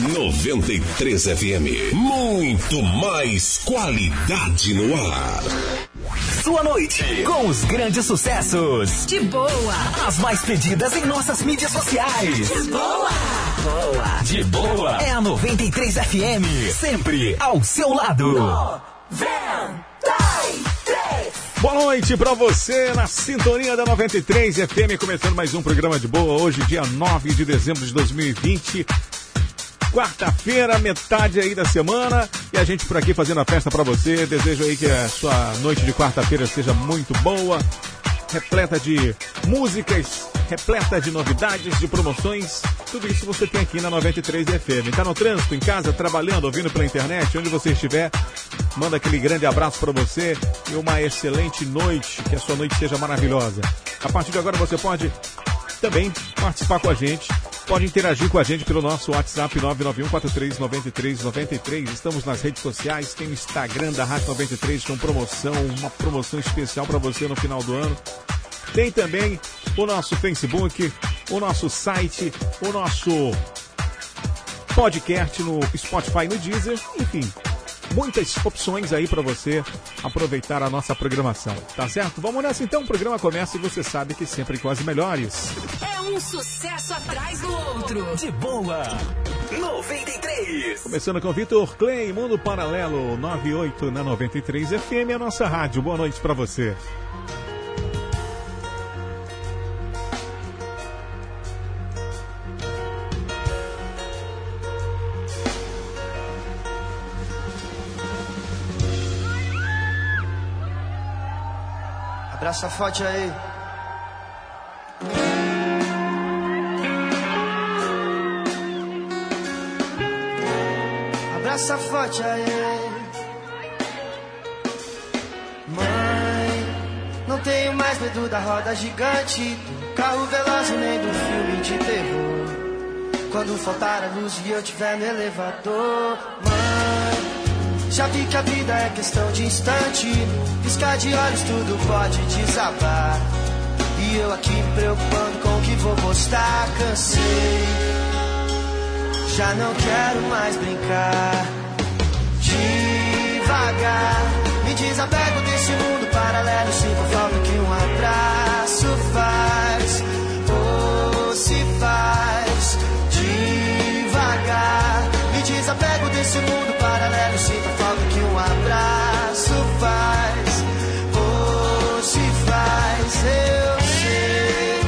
93 FM. Muito mais qualidade no ar. Sua noite com os grandes sucessos. De boa. As mais pedidas em nossas mídias sociais. De boa. Boa. De boa. É a 93 FM. Sempre ao seu lado. 93. Boa noite pra você na sintonia da 93 FM, começando mais um programa de boa. Hoje, dia 9 de dezembro de 2020. Quarta-feira, metade aí da semana, e a gente por aqui fazendo a festa pra você. Desejo aí que a sua noite de quarta-feira seja muito boa, repleta de músicas, repleta de novidades, de promoções. Tudo isso você tem aqui na 93 FM. Tá no trânsito, em casa, trabalhando, ouvindo pela internet, onde você estiver. Manda aquele grande abraço para você e uma excelente noite. Que a sua noite seja maravilhosa. A partir de agora você pode também participar com a gente. Pode interagir com a gente pelo nosso WhatsApp 991439393. Estamos nas redes sociais, tem o Instagram da Rádio 93 com promoção, uma promoção especial para você no final do ano. Tem também o nosso Facebook, o nosso site, o nosso podcast no Spotify, no Deezer, enfim, muitas opções aí para você aproveitar a nossa programação, tá certo? Vamos nessa então, o programa começa e você sabe que sempre com as melhores. É um sucesso atrás do outro. De boa. 93. Começando com Vitor Clay, Mundo Paralelo 98 na 93 FM, a nossa rádio. Boa noite para você. Abraça forte aí. Abraça forte aí. Mãe, não tenho mais medo da roda gigante, do carro veloz nem do filme de terror. Quando faltar a luz e eu tiver no elevador, mãe, já vi que a vida é questão de instante. Piscar de olhos, tudo pode desabar. E eu aqui preocupando com o que vou postar, cansei. Já não quero mais brincar. Devagar, me desapego desse mundo paralelo. Sinto falta que um abraço faz. Ou se faz. Devagar, me desapego desse mundo paralelo. Sinto abraço faz. Se faz, eu sei.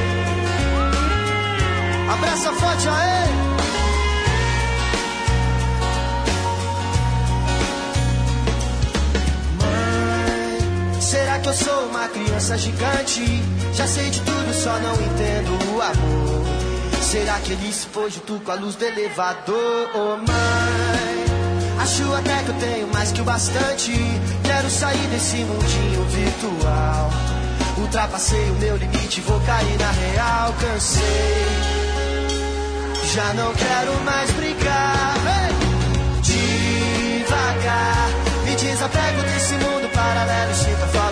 Abraça forte aí. Mãe, será que eu sou uma criança gigante? Já sei de tudo, só não entendo o amor. Será que ele se pôs junto com a luz do elevador? Mãe, acho até que eu tenho mais que o bastante. Quero sair desse mundinho virtual. Ultrapassei o meu limite, vou cair na real. Cansei, já não quero mais. Hey! Devagar, me desapego desse mundo paralelo. Sinto a falta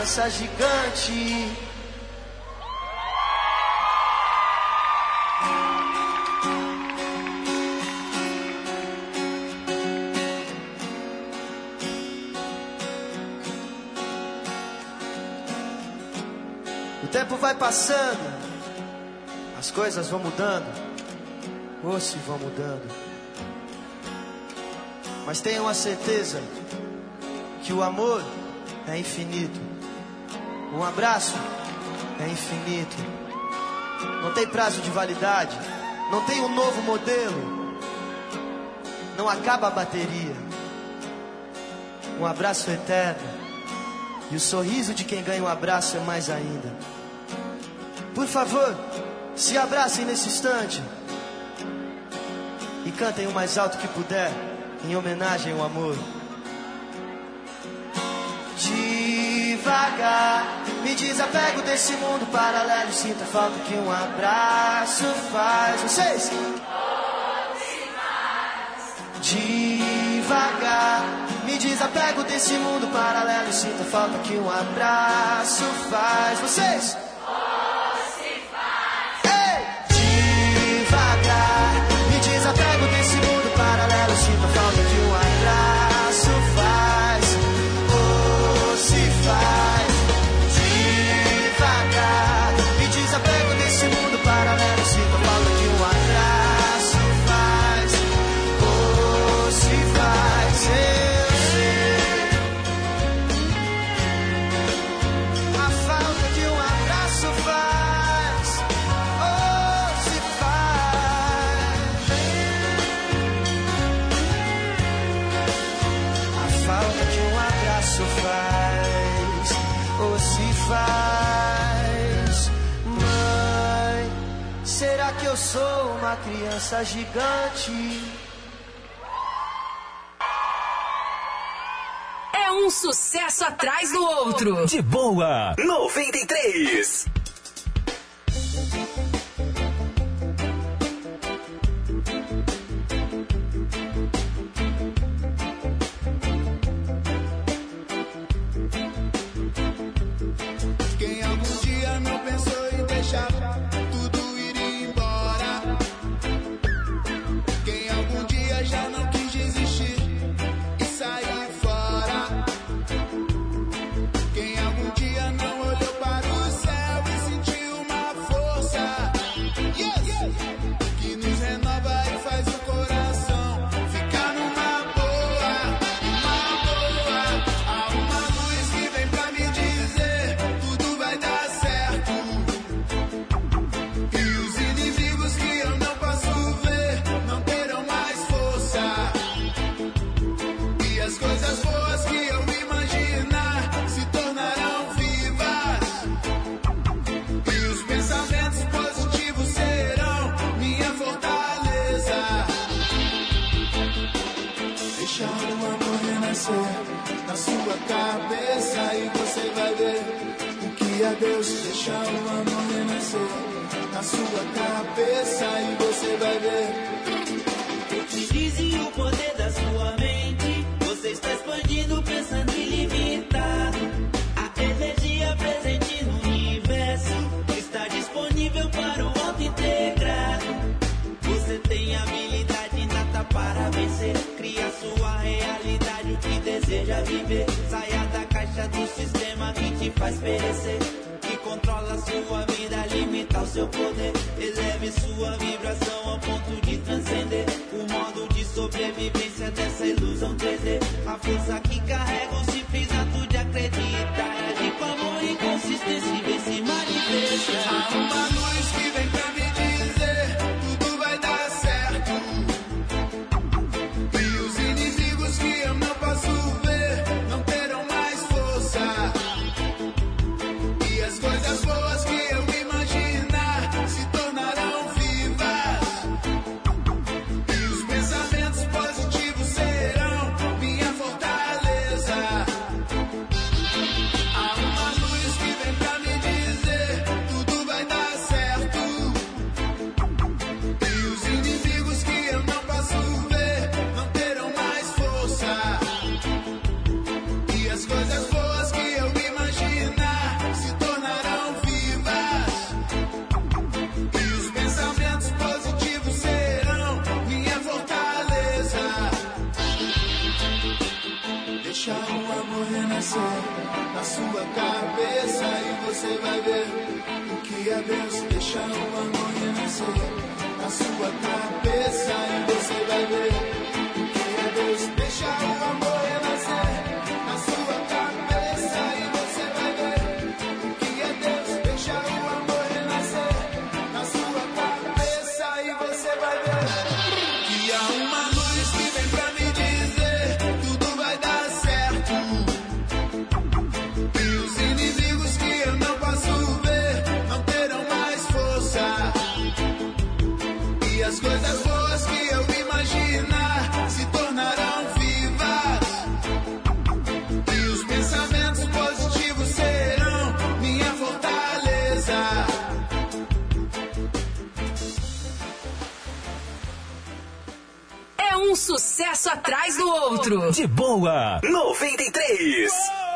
criança gigante. O tempo vai passando, as coisas vão mudando, ou se vão mudando. Mas tenham a certeza que o amor é infinito. Um abraço é infinito. Não tem prazo de validade. Não tem um novo modelo. Não acaba a bateria. Um abraço eterno. E o sorriso de quem ganha um abraço é mais ainda. Por favor, se abracem nesse instante. E cantem o mais alto que puder, em homenagem ao amor. Devagar, me desapego desse mundo paralelo. Sinta a falta que um abraço faz. Vocês? Devagar, me desapego desse mundo paralelo. Sinta a falta que um abraço faz. Vocês? Uma criança gigante? É um sucesso atrás do outro. De boa, 93. Cabeça e você vai ver o que é Deus. Deixa o amor renascer na sua cabeça e você vai ver. Utilize o poder da sua mente. Que deseja viver. Saia da caixa do sistema que te faz perecer. Que controla sua vida, limita o seu poder. Eleve sua vibração ao ponto de transcender. O modo de sobrevivência dessa ilusão 3D. A força que carrega o simples ato de acreditar. Agir com amor e consistência e vem se manifestar. Há saber o que é Deus. Deixa o amor nascer na sua cabeça e você vai ver o que é Deus. Deixa o um sucesso atrás do outro. De boa, 93. Uou!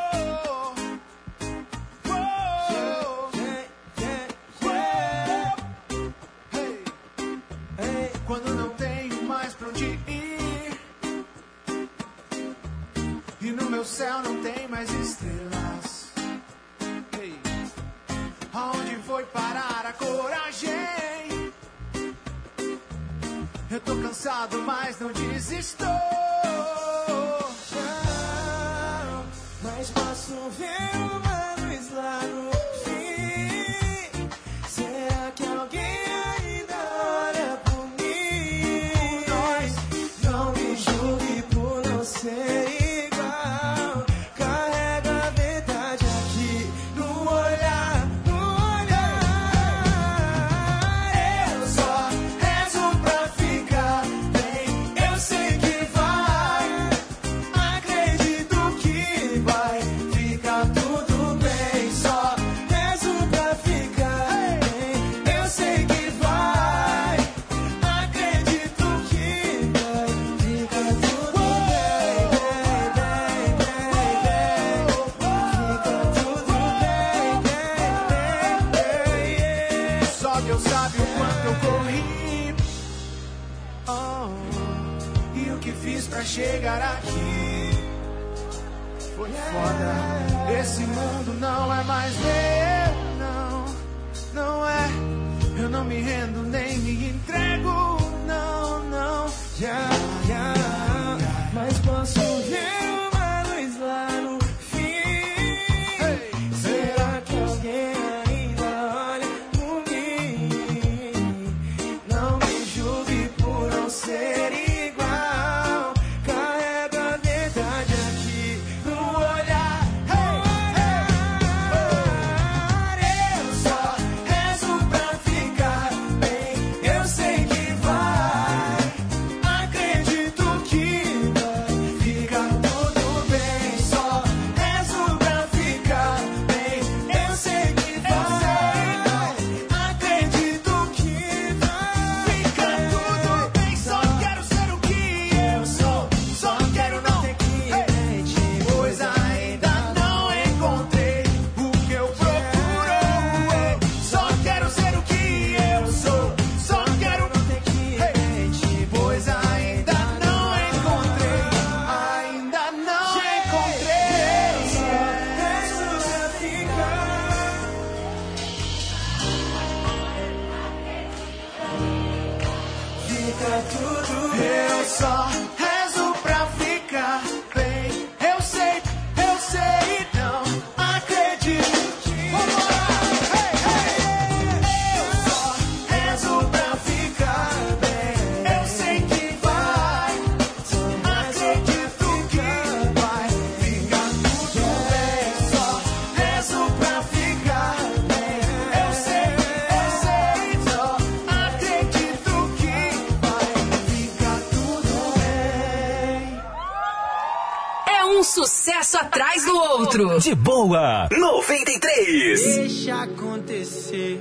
outro. De boa, 93. Deixa acontecer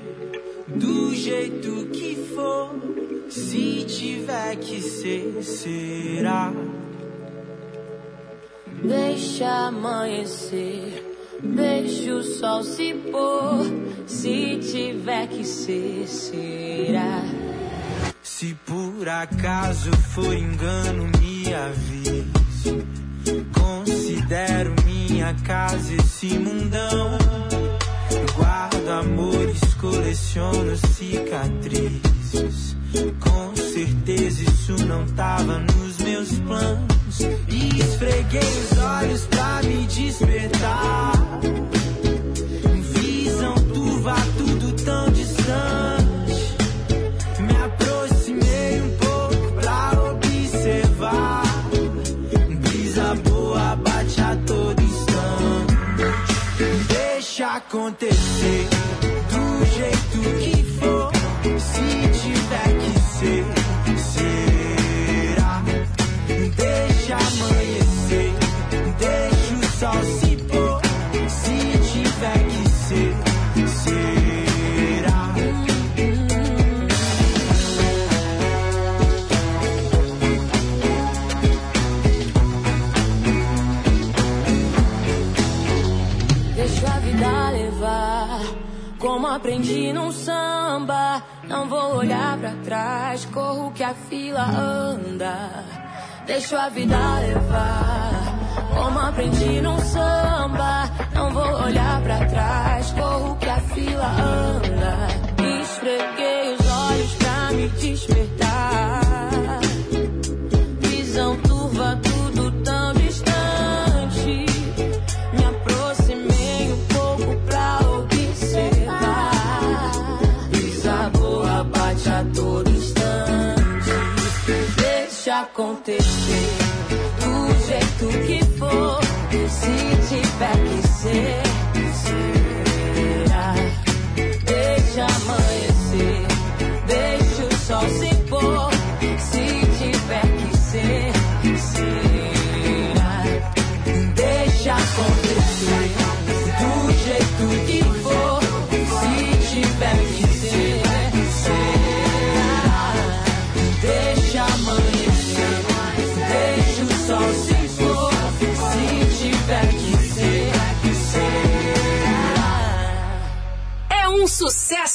do jeito que for. Se tiver que ser, será. Deixa amanhecer. Deixa o sol se pôr. Se tiver que ser addicted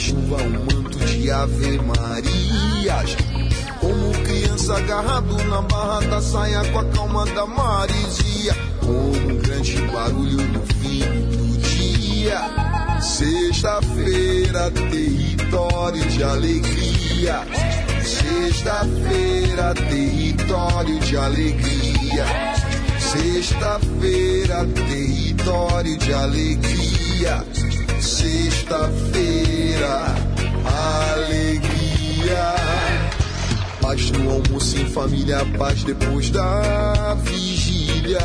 chuva, é um manto de Ave Marias. Como criança agarrado na barra da saia com a calma da maresia. Como um grande barulho no fim do dia. Sexta-feira, território de alegria. Sexta-feira, território de alegria. Sexta-feira, território de alegria sexta-feira, alegria. Paz no almoço em família, paz depois da vigília,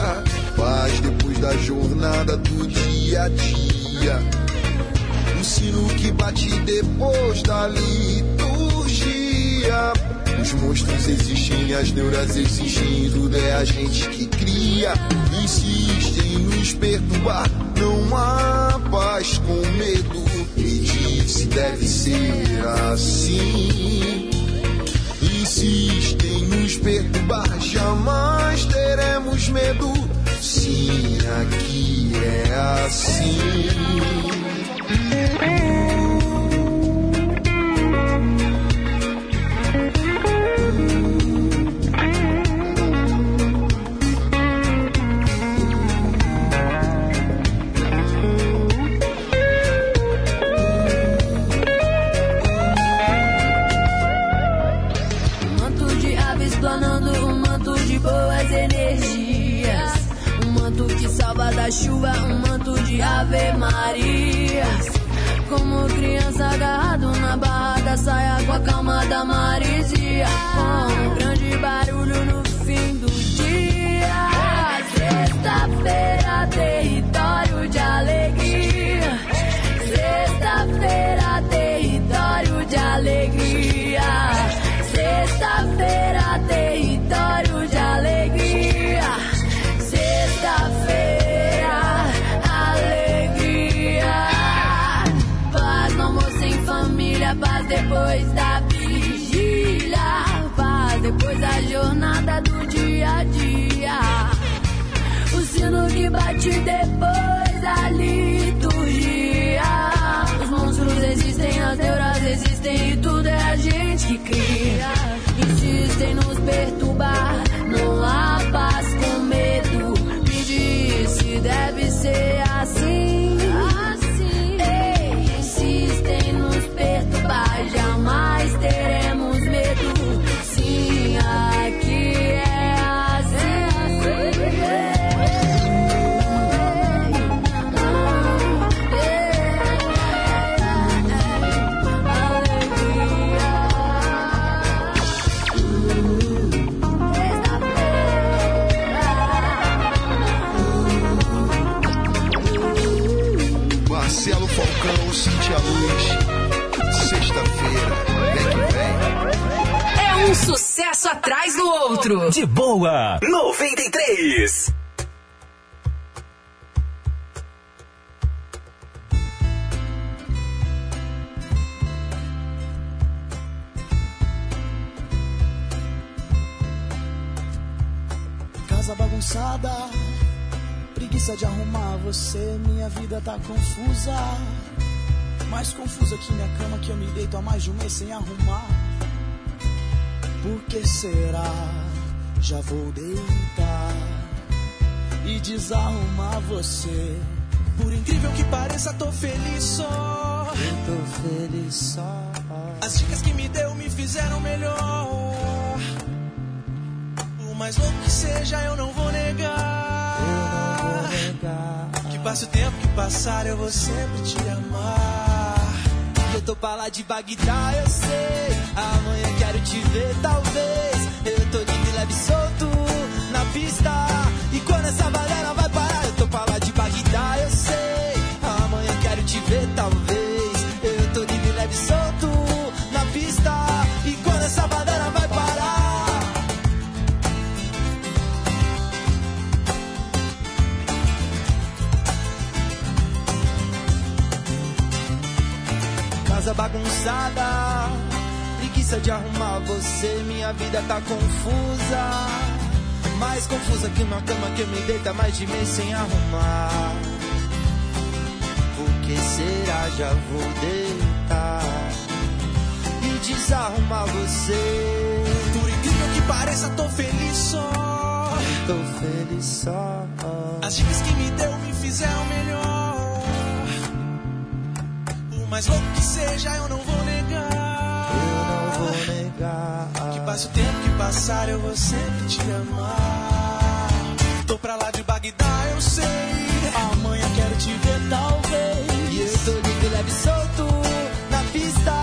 paz depois da jornada do dia a dia. O sino que bate depois da liturgia. Os monstros existem, as neuras existem, tudo é né? a gente que agonia. Insistem em nos perturbar. Não há paz com medo. Me disse deve ser assim. Insistem em nos perturbar. Jamais teremos medo. Sim, aqui é assim. Que bate outro. De boa, 93. Casa bagunçada, preguiça de arrumar você. Minha vida tá confusa. Mais confusa que minha cama que eu me deito há mais de um mês sem arrumar. Por que será? Já vou deitar e desarrumar você. Por incrível que pareça, tô feliz só. Eu tô feliz só. As dicas que me deu me fizeram melhor. Por mais louco que seja, eu não vou negar. Eu não vou negar. Que passe o tempo que passar, eu vou sempre te amar. Eu tô pra lá de Bagdá, eu sei. Amanhã quero te ver, talvez. Eu tô de leve solto na pista. E quando essa balela vai parar, eu tô pra lá de Bagdá, eu sei. Amanhã quero te ver, talvez. Eu tô de leve solto na pista. E quando essa balela vai parar. Casa bagunçada, preguiça de arrumar você. Minha vida tá confusa, mais confusa que uma cama que eu me deito há mais de mês sem arrumar. Por que será? Já vou deitar e desarrumar você. Por incrível que pareça, tô feliz só. Tô feliz só. As dicas que me deu me fizeram melhor. Por mais louco que seja, eu não vou negar. Passe o tempo que passar, eu vou sempre te amar. Tô pra lá de Bagdá, eu sei. Amanhã quero te ver, talvez. E eu tô livre, leve e solto na pista.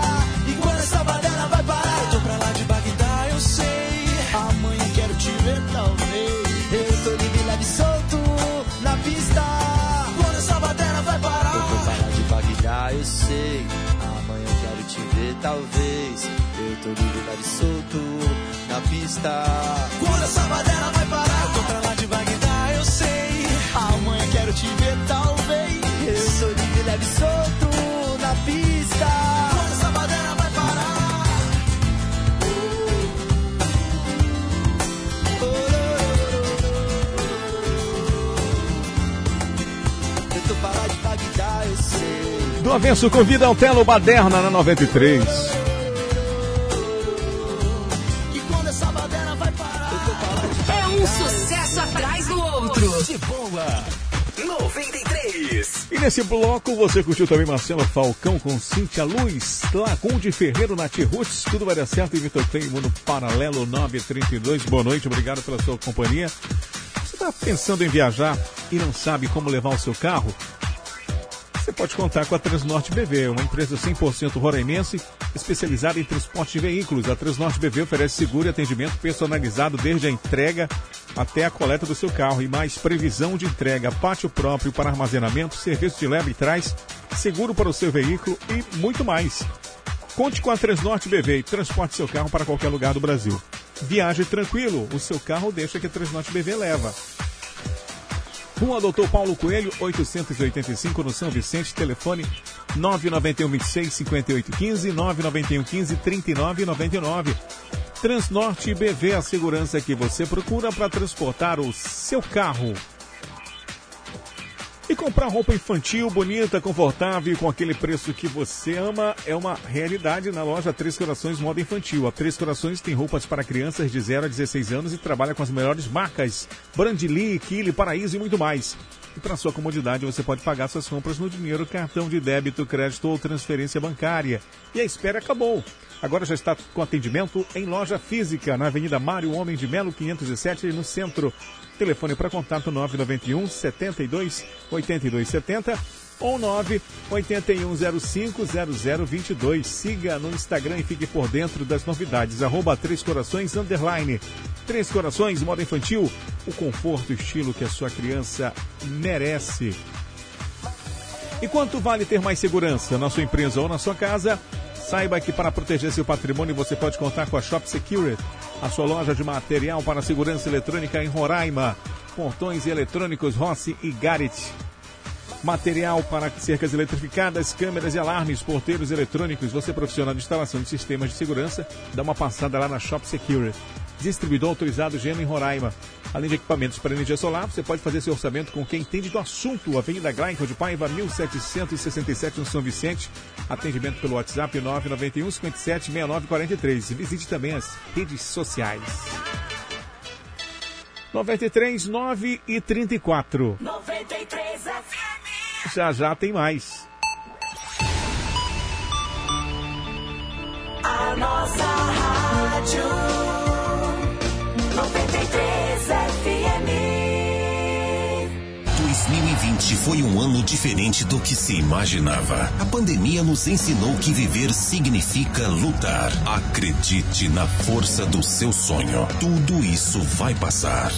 E quando essa balela vai parar, eu tô pra lá de Bagdá, eu sei. Amanhã quero te ver, talvez. Eu tô livre, leve e solto na pista. Quando essa balela vai parar, eu tô pra lá de Bagdá, eu sei. Amanhã quero te ver, talvez. Eu tô livre, e solto na pista. Quando essa balela vai parar, eu tô pra lá de Bagdá, eu sei. Amanhã quero te ver, talvez. Eu tô livre, leve e solto na pista. Quando essa balela vai parar. Eu tô pra lá de Bagdá, eu sei. Do avesso convida ao Telo Baderna na 93. E nesse bloco você curtiu também Marcelo Falcão com Cintia Luz, Lacunde Ferreiro na T-Roots, tudo vai dar certo e Vitor Teimo no Paralelo 932. Boa noite, obrigado pela sua companhia. Você está pensando em viajar e não sabe como levar o seu carro? Você pode contar com a Transnorte BV, uma empresa 100% roraimense especializada em transporte de veículos. A Transnorte BV oferece seguro e atendimento personalizado desde a entrega até a coleta do seu carro e mais previsão de entrega, pátio próprio para armazenamento, serviço de leva e trás, seguro para o seu veículo e muito mais. Conte com a Transnorte BV e transporte seu carro para qualquer lugar do Brasil. Viaje tranquilo, o seu carro deixa que a Transnorte BV leva. Rua Doutor Paulo Coelho, 885 no São Vicente, telefone 991 26 58 15, 991 15 39 99. Transnorte BV, a segurança que você procura para transportar o seu carro. E comprar roupa infantil, bonita, confortável com aquele preço que você ama é uma realidade na loja Três Corações Moda Infantil. A Três Corações tem roupas para crianças de 0 a 16 anos e trabalha com as melhores marcas Brandly, Kili, Paraíso e muito mais. E para sua comodidade, você pode pagar suas compras no dinheiro, cartão de débito, crédito ou transferência bancária. E a espera acabou. Agora já está com atendimento em loja física, na Avenida Mário Homem de Melo, 507, no centro. Telefone para contato 991 72 82 70 ou 98105 0022. Siga no Instagram e fique por dentro das novidades. Arroba Três Corações Underline. Três Corações, moda infantil. O conforto e estilo que a sua criança merece. E quanto vale ter mais segurança na sua empresa ou na sua casa? Saiba que para proteger seu patrimônio você pode contar com a Shop Security, a sua loja de material para segurança eletrônica em Roraima. Portões eletrônicos Rossi e Garit. Material para cercas eletrificadas, câmeras e alarmes, porteiros eletrônicos. Você é profissional de instalação de sistemas de segurança, dá uma passada lá na Shop Security. Distribuidor autorizado Gema em Roraima. Além de equipamentos para energia solar, você pode fazer seu orçamento com quem entende do assunto. Avenida Glaico de Paiva, 1767 no São Vicente. Atendimento pelo WhatsApp 991 57 69 43. Visite também as redes sociais. 93 9 e 34. 93 FM. Já já tem mais. A nossa rádio 93 FM. 2020 foi um ano diferente do que se imaginava. A pandemia nos ensinou que viver significa lutar. Acredite na força do seu sonho. Tudo isso vai passar.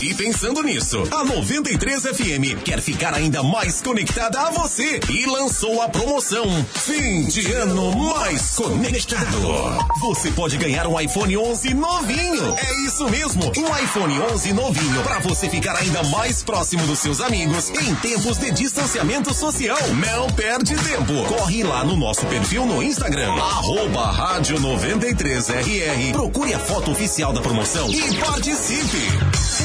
E pensando nisso, a 93 FM quer ficar ainda mais conectada a você e lançou a promoção Fim de Ano Mais Conectado. Você pode ganhar um iPhone 11 novinho. É isso mesmo, um iPhone 11 novinho para você ficar ainda mais próximo dos seus amigos em tempos de distanciamento social. Não perde tempo. Corre lá no nosso perfil no Instagram, arroba rádio 93RR. Procure a foto oficial da promoção e participe.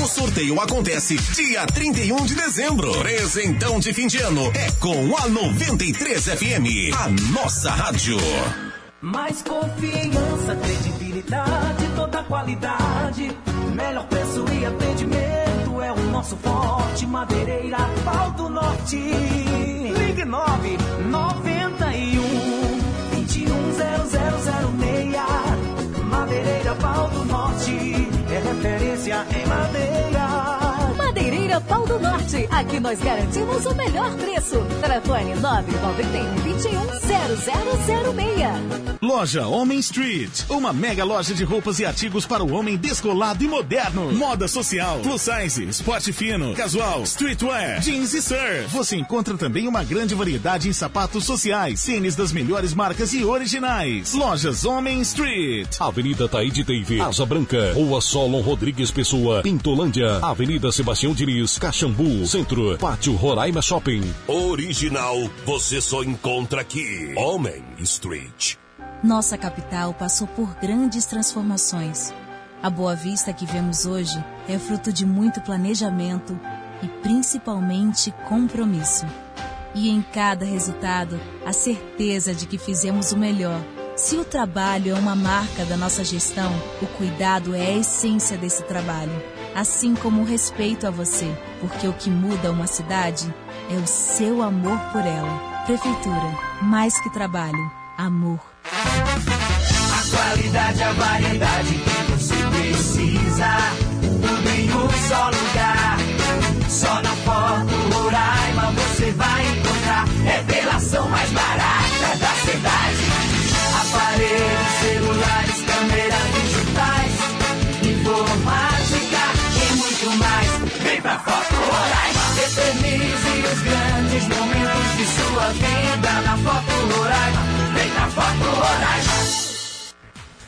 O sorteio acontece dia 31 de dezembro. Presentão de fim de ano é com a 93 FM, a nossa rádio. Mais confiança, credibilidade, toda qualidade. Melhor preço e é o nosso forte. Madeireira, pau do norte. Ligue 9 91 Pau do Norte. Aqui nós garantimos o melhor preço. Telefone 991 21 0006. Loja Homem Street, uma mega loja de roupas e artigos para o homem descolado e moderno. Moda social, plus size, esporte fino, casual, streetwear, jeans e surf. Você encontra também uma grande variedade em sapatos sociais, tênis das melhores marcas e originais. Lojas Homem Street. Avenida Taíde Teive, Asa Branca, Rua Solon Rodrigues Pessoa, Pintolândia, Avenida Sebastião Diniz, Caxambu, Centro, Pátio Roraima Shopping. Original você só encontra aqui. Homem Street. Nossa capital passou por grandes transformações. A Boa Vista que vemos hoje é fruto de muito planejamento e principalmente compromisso. E em cada resultado, a certeza de que fizemos o melhor. Se o trabalho é uma marca da nossa gestão, o cuidado é a essência desse trabalho. Assim como o respeito a você, porque o que muda uma cidade é o seu amor por ela. Prefeitura, mais que trabalho, amor. A qualidade, a variedade que você precisa. Tudo em um só lugar. Só na Foto Roraima você vai encontrar. Revelação mais barata da cidade. Aparelhos, Foto Roraima. Eternize os grandes momentos de sua vida na Foto Roraima. Vem pra Foto Roraima.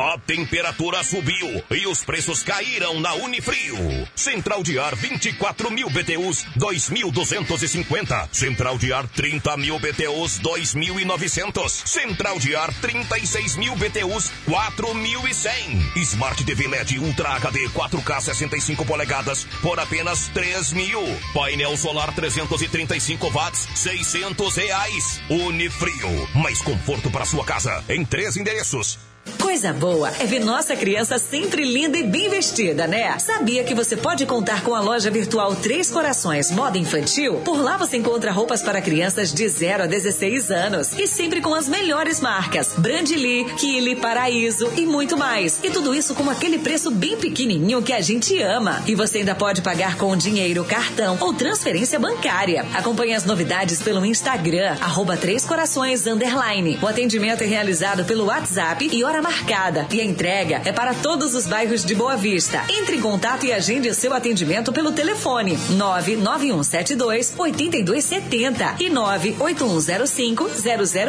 A temperatura subiu e os preços caíram na Unifrio. Central de ar 24 mil BTUs 2.250. Central de ar 30 mil BTUs 2.900. Central de ar 36 mil BTUs 4.100. Smart TV LED Ultra HD 4K 65 polegadas por apenas 3 mil. Painel solar 335 watts 600 reais. Unifrio. Mais conforto para sua casa em três endereços. Coisa boa é ver nossa criança sempre linda e bem vestida, né? Sabia que você pode contar com a loja virtual Três Corações Moda Infantil? Por lá você encontra roupas para crianças de 0 a 16 anos e sempre com as melhores marcas: Brandly, Kili, Paraíso e muito mais. E tudo isso com aquele preço bem pequenininho que a gente ama. E você ainda pode pagar com dinheiro, cartão ou transferência bancária. Acompanhe as novidades pelo Instagram, arroba Três Corações Underline. O atendimento é realizado pelo WhatsApp e hora marcada. E a entrega é para todos os bairros de Boa Vista. Entre em contato e agende o seu atendimento pelo telefone 99172 8270 e 98105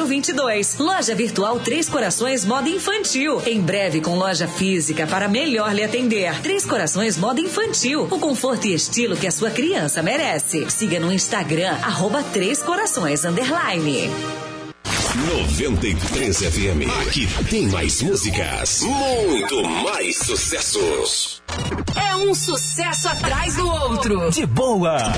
0022. Loja virtual Três Corações Moda Infantil. Em breve com loja física para melhor lhe atender. Três Corações Moda Infantil. O conforto e estilo que a sua criança merece. Siga no Instagram, arroba Três Corações Underline. 93 FM. Aqui tem mais músicas. Muito mais sucessos. É um sucesso atrás do outro. De boa.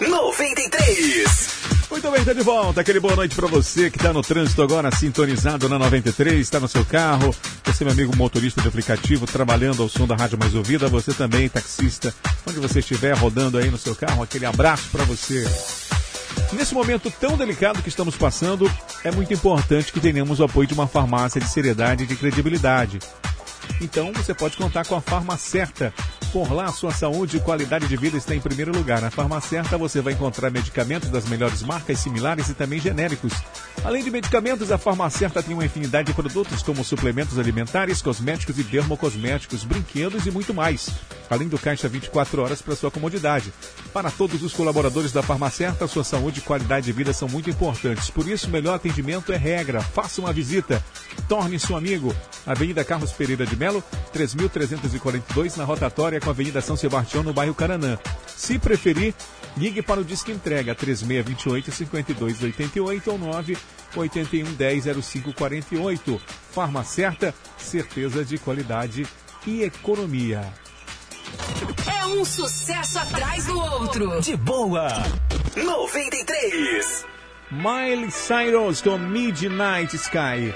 93. Muito bem, tá de volta. Aquele boa noite pra você que tá no trânsito agora, sintonizado na 93, está no seu carro. Você, meu amigo motorista de aplicativo, trabalhando ao som da Rádio Mais Ouvida. Você também, taxista, onde você estiver rodando aí no seu carro, aquele abraço pra você. Nesse momento tão delicado que estamos passando, é muito importante que tenhamos o apoio de uma farmácia de seriedade e de credibilidade. Então você pode contar com a Farmacerta. Por lá, sua saúde e qualidade de vida está em primeiro lugar. Na Farmacerta você vai encontrar medicamentos das melhores marcas, similares e também genéricos. Além de medicamentos, a Farmacerta tem uma infinidade de produtos como suplementos alimentares, cosméticos e dermocosméticos, brinquedos e muito mais. Além do caixa 24 horas para sua comodidade. Para todos os colaboradores da Farmacerta, sua saúde e qualidade de vida são muito importantes. Por isso, o melhor atendimento é regra. Faça uma visita. Torne-se um amigo. Avenida Carlos Pereira de Melo, 3.342, na rotatória com a Avenida São Sebastião, no bairro Caranã. Se preferir, ligue para o Disque Entrega 3628-5288 ou 981100548. Farma Certa, certeza de qualidade e economia. É um sucesso atrás do outro. De boa. 93. Miley Cyrus com Midnight Sky.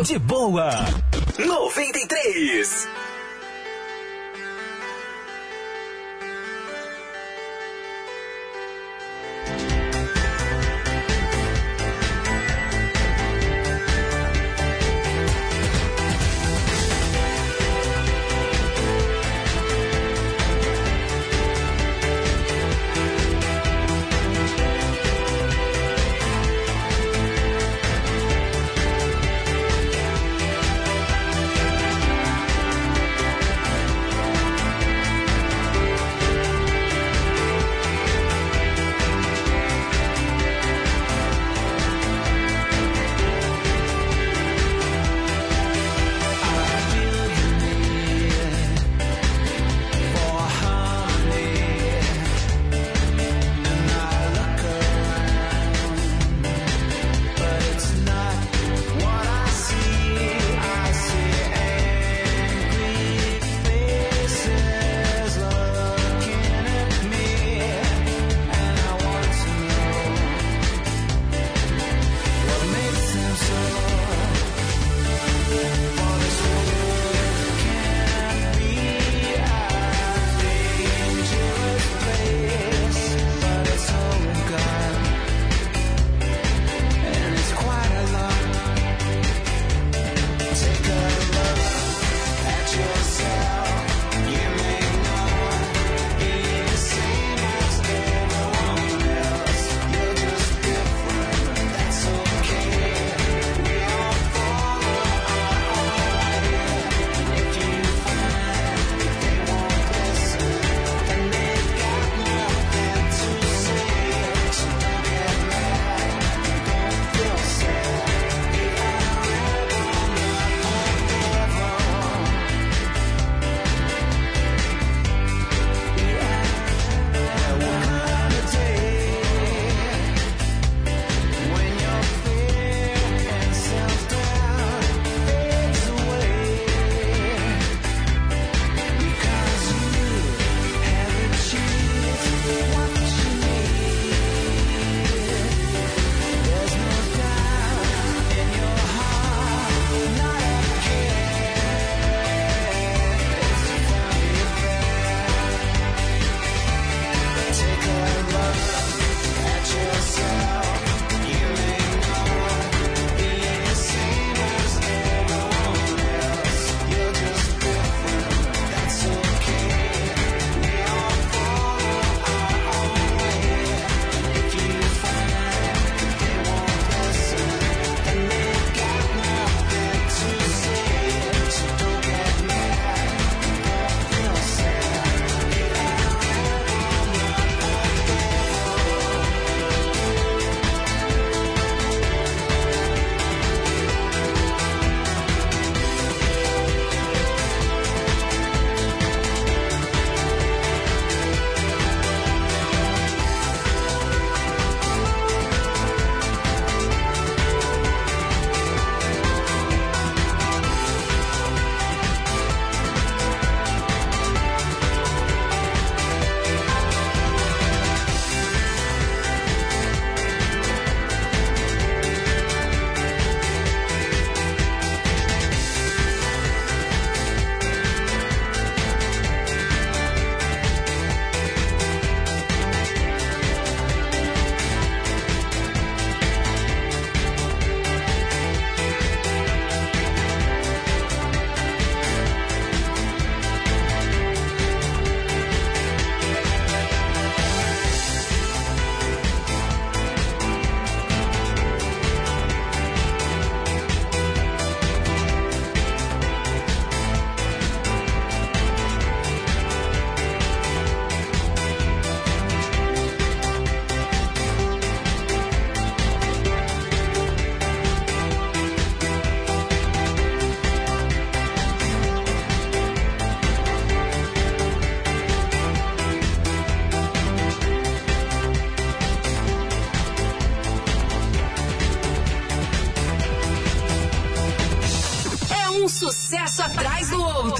Outro. De boa.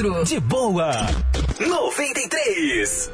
De boa. 93.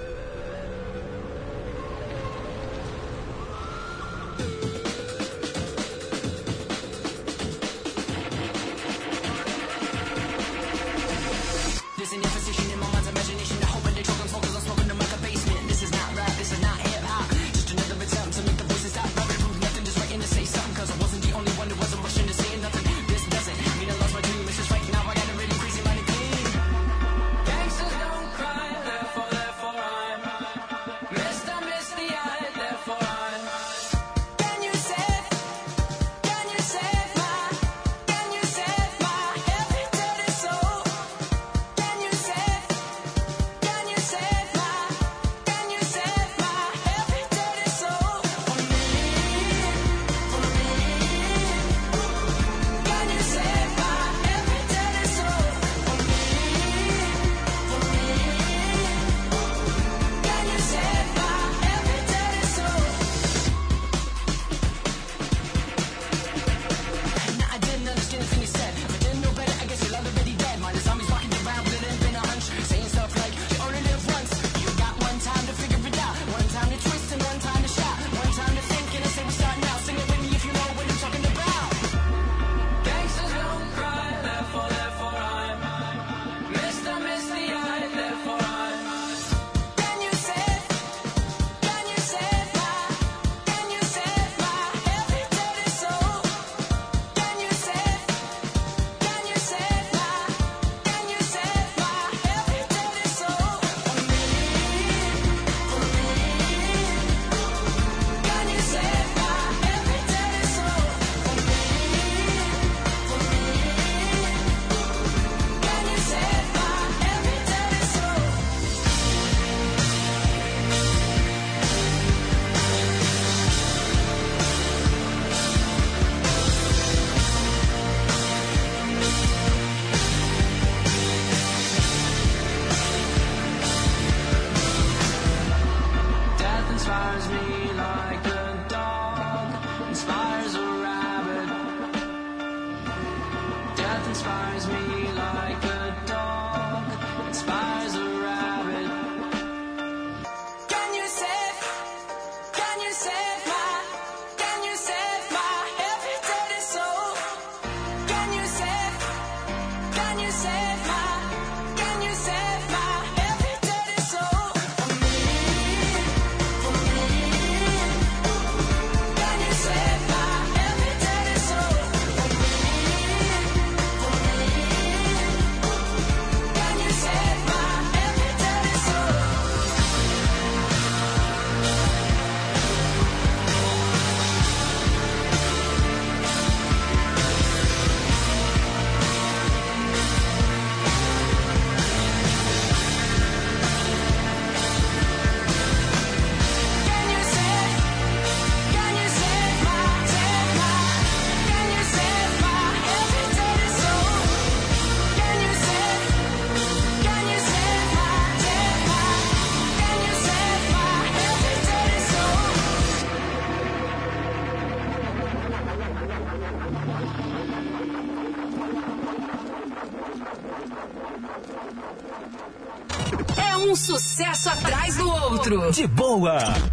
Outro.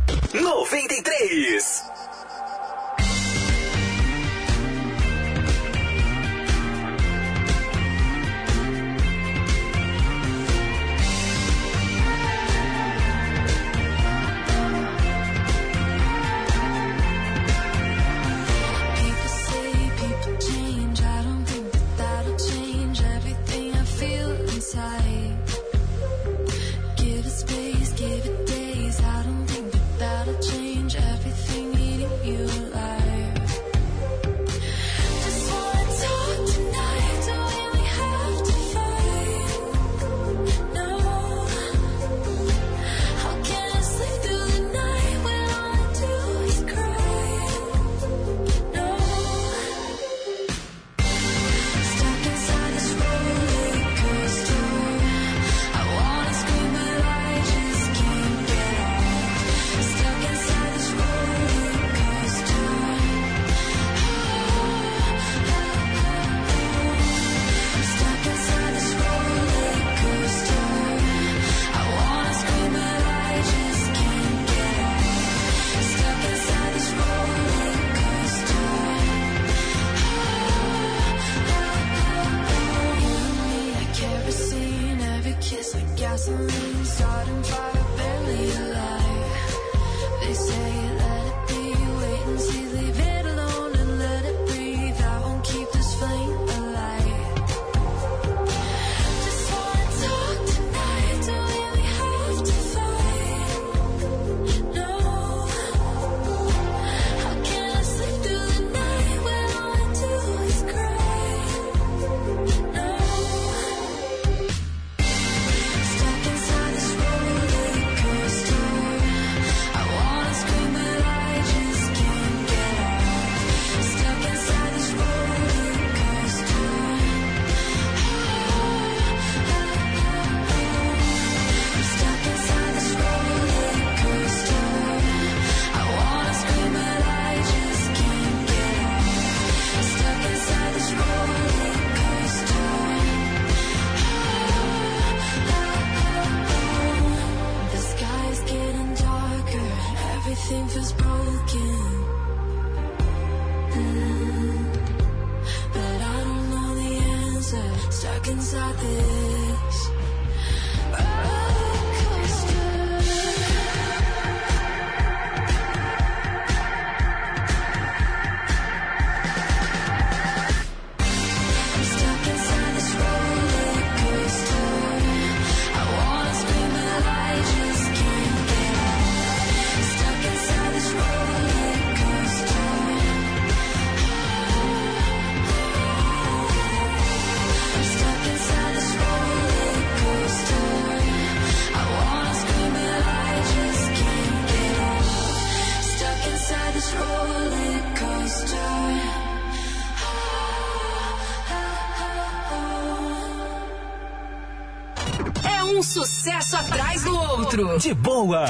De boa.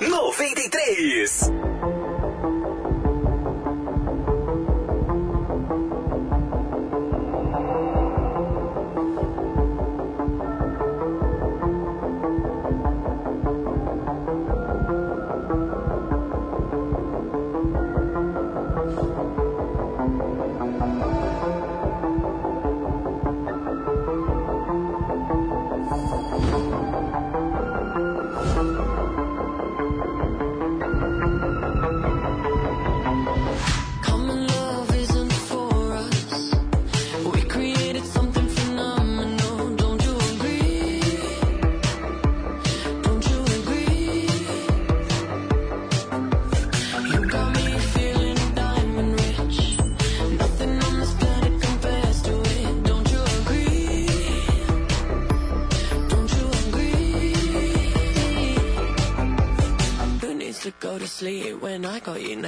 93. In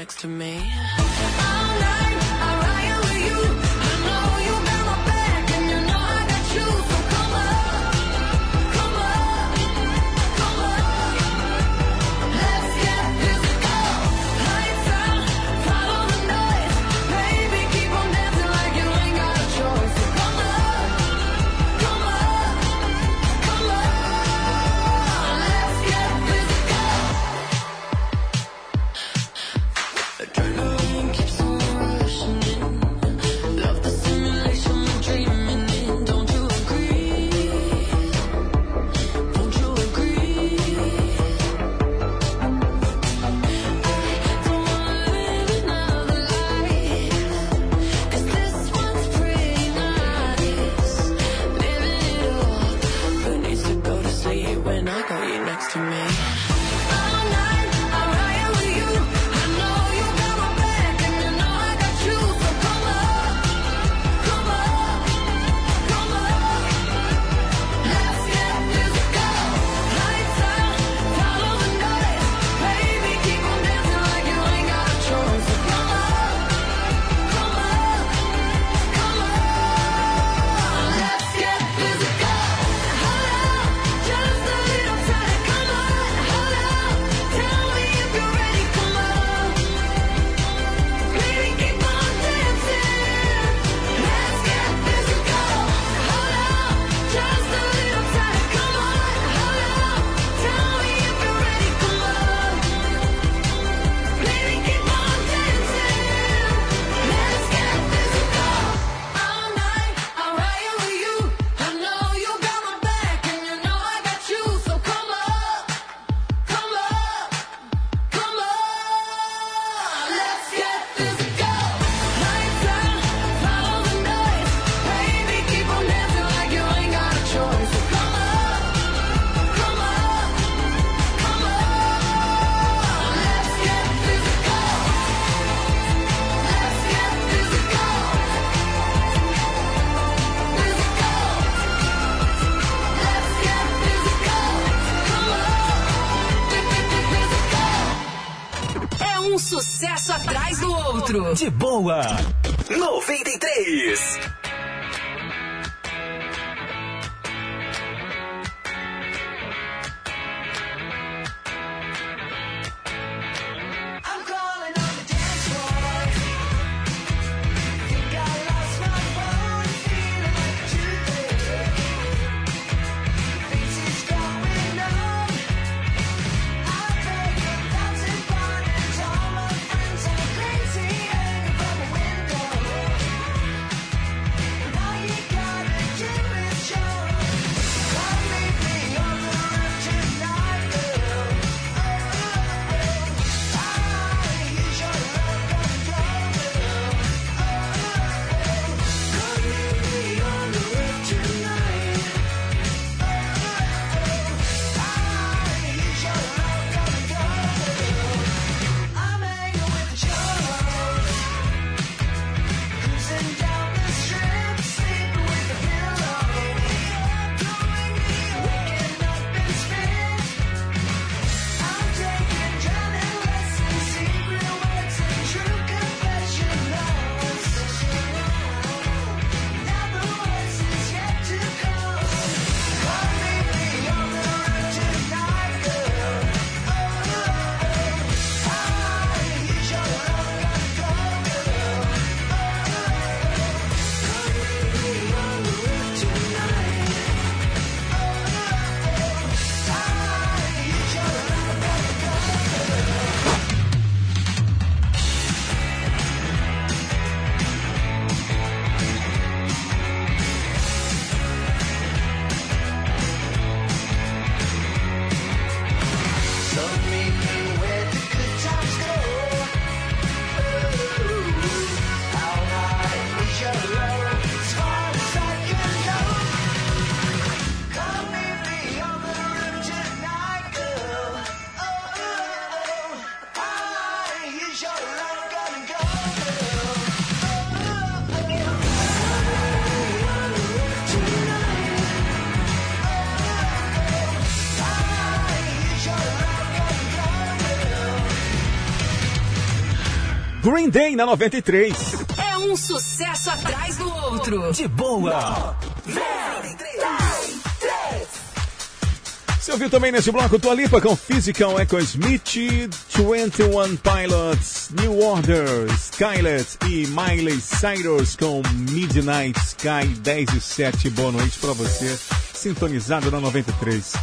Green Day na 93. É um sucesso atrás do outro. De boa. Você ouviu também nesse bloco Tua Lipa com Physical Echo Smith, 21 Pilots, New Order, Skylet e Miley Cyrus com Midnight Sky 10 e 7. Boa noite pra você, sintonizado na 93.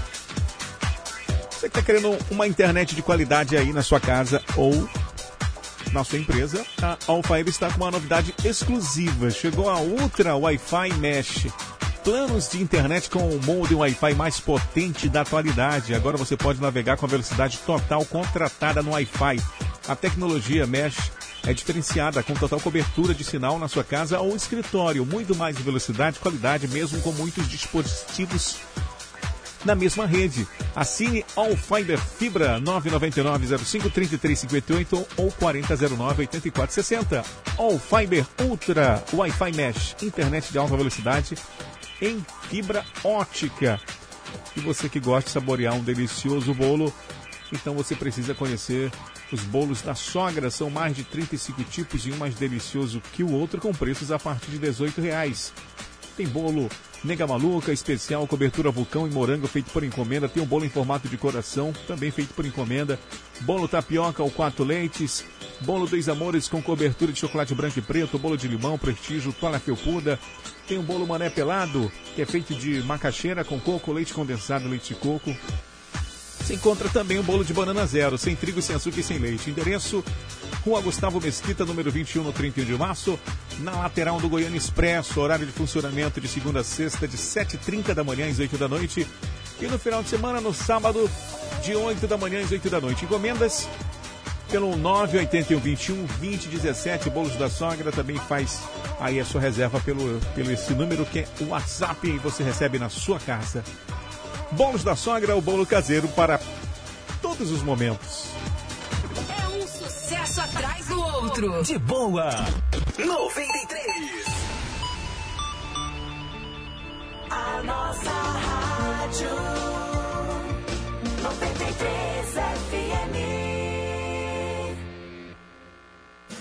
Você que tá querendo uma internet de qualidade aí na sua casa ou na sua empresa, a Alfiber está com uma novidade exclusiva. Chegou a Ultra Wi-Fi Mesh. Planos de internet com o modem Wi-Fi mais potente da atualidade. Agora você pode navegar com a velocidade total contratada no Wi-Fi. A tecnologia Mesh é diferenciada com total cobertura de sinal na sua casa ou escritório. Muito mais velocidade e qualidade, mesmo com muitos dispositivos na mesma rede. Assine All Fiber Fibra 999-05-3358 ou 4009-8460. All Fiber Ultra Wi-Fi Mesh, internet de alta velocidade em fibra ótica. E você que gosta de saborear um delicioso bolo, então você precisa conhecer os bolos da sogra. São mais de 35 tipos e um mais delicioso que o outro com preços a partir de 18 reais. Tem bolo Nega Maluca, especial, cobertura vulcão e morango feito por encomenda. Tem um bolo em formato de coração, também feito por encomenda. Bolo tapioca ou quatro leites. Bolo dois amores com cobertura de chocolate branco e preto. Bolo de limão, prestígio, toalha felpuda. Tem um bolo mané pelado, que é feito de macaxeira com coco, leite condensado, leite de coco. Você encontra também o bolo de banana zero, sem trigo, sem açúcar e sem leite. Endereço, Rua Gustavo Mesquita, número 21, no 31 de março, na lateral do Goiânia Expresso. Horário de funcionamento de segunda a sexta, de 7h30 da manhã às 8 da noite. E no final de semana, no sábado, de 8 da manhã às 8 da noite. Encomendas pelo 981 21 2017 Bolos da Sogra também faz aí a sua reserva pelo, pelo esse número que é o WhatsApp e você recebe na sua casa. Bolos da Sogra, o bolo caseiro para todos os momentos. É um sucesso atrás do outro. De boa. 93. A nossa rádio 93 FM.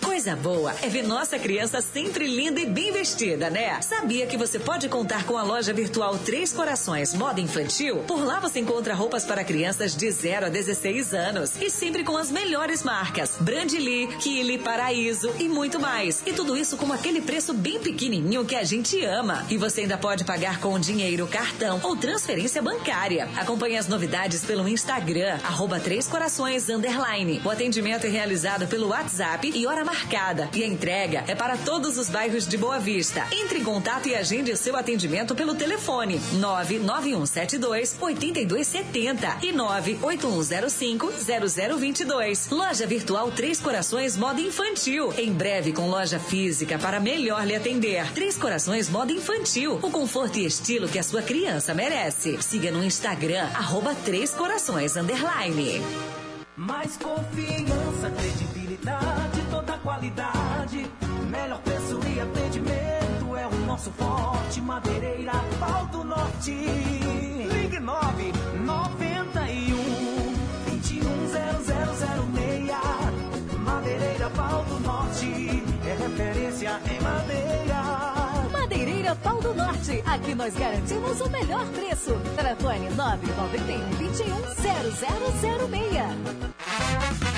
Coisa boa é ver nossa criança sempre linda e bem vestida, né? Sabia que você pode contar com a loja virtual Três Corações Moda Infantil? Por lá você encontra roupas para crianças de 0 a 16 anos e sempre com as melhores marcas: Brandly, Kili, Paraíso e muito mais. E tudo isso com aquele preço bem pequenininho que a gente ama. E você ainda pode pagar com dinheiro, cartão ou transferência bancária. Acompanhe as novidades pelo Instagram, arroba Três Corações Underline. O atendimento é realizado pelo WhatsApp e hora marcada. E a entrega é para todos os bairros de Boa Vista. Entre em contato e agende o seu atendimento pelo telefone 99172 8270 e 98105 0022. Loja Virtual Três Corações Moda Infantil. Em breve com loja física para melhor lhe atender. Três Corações Moda Infantil. O conforto e estilo que a sua criança merece. Siga no Instagram, arroba Três Corações Underline. Mais confiança, credibilidade, qualidade. Melhor preço e atendimento é o nosso forte. Madeireira, pau do norte. Ligue 9 91 21 0006. Madeireira, pau do norte. É referência em madeira. Madeireira Pau do Norte. Aqui nós garantimos o melhor preço. Telefone 991 21 0006.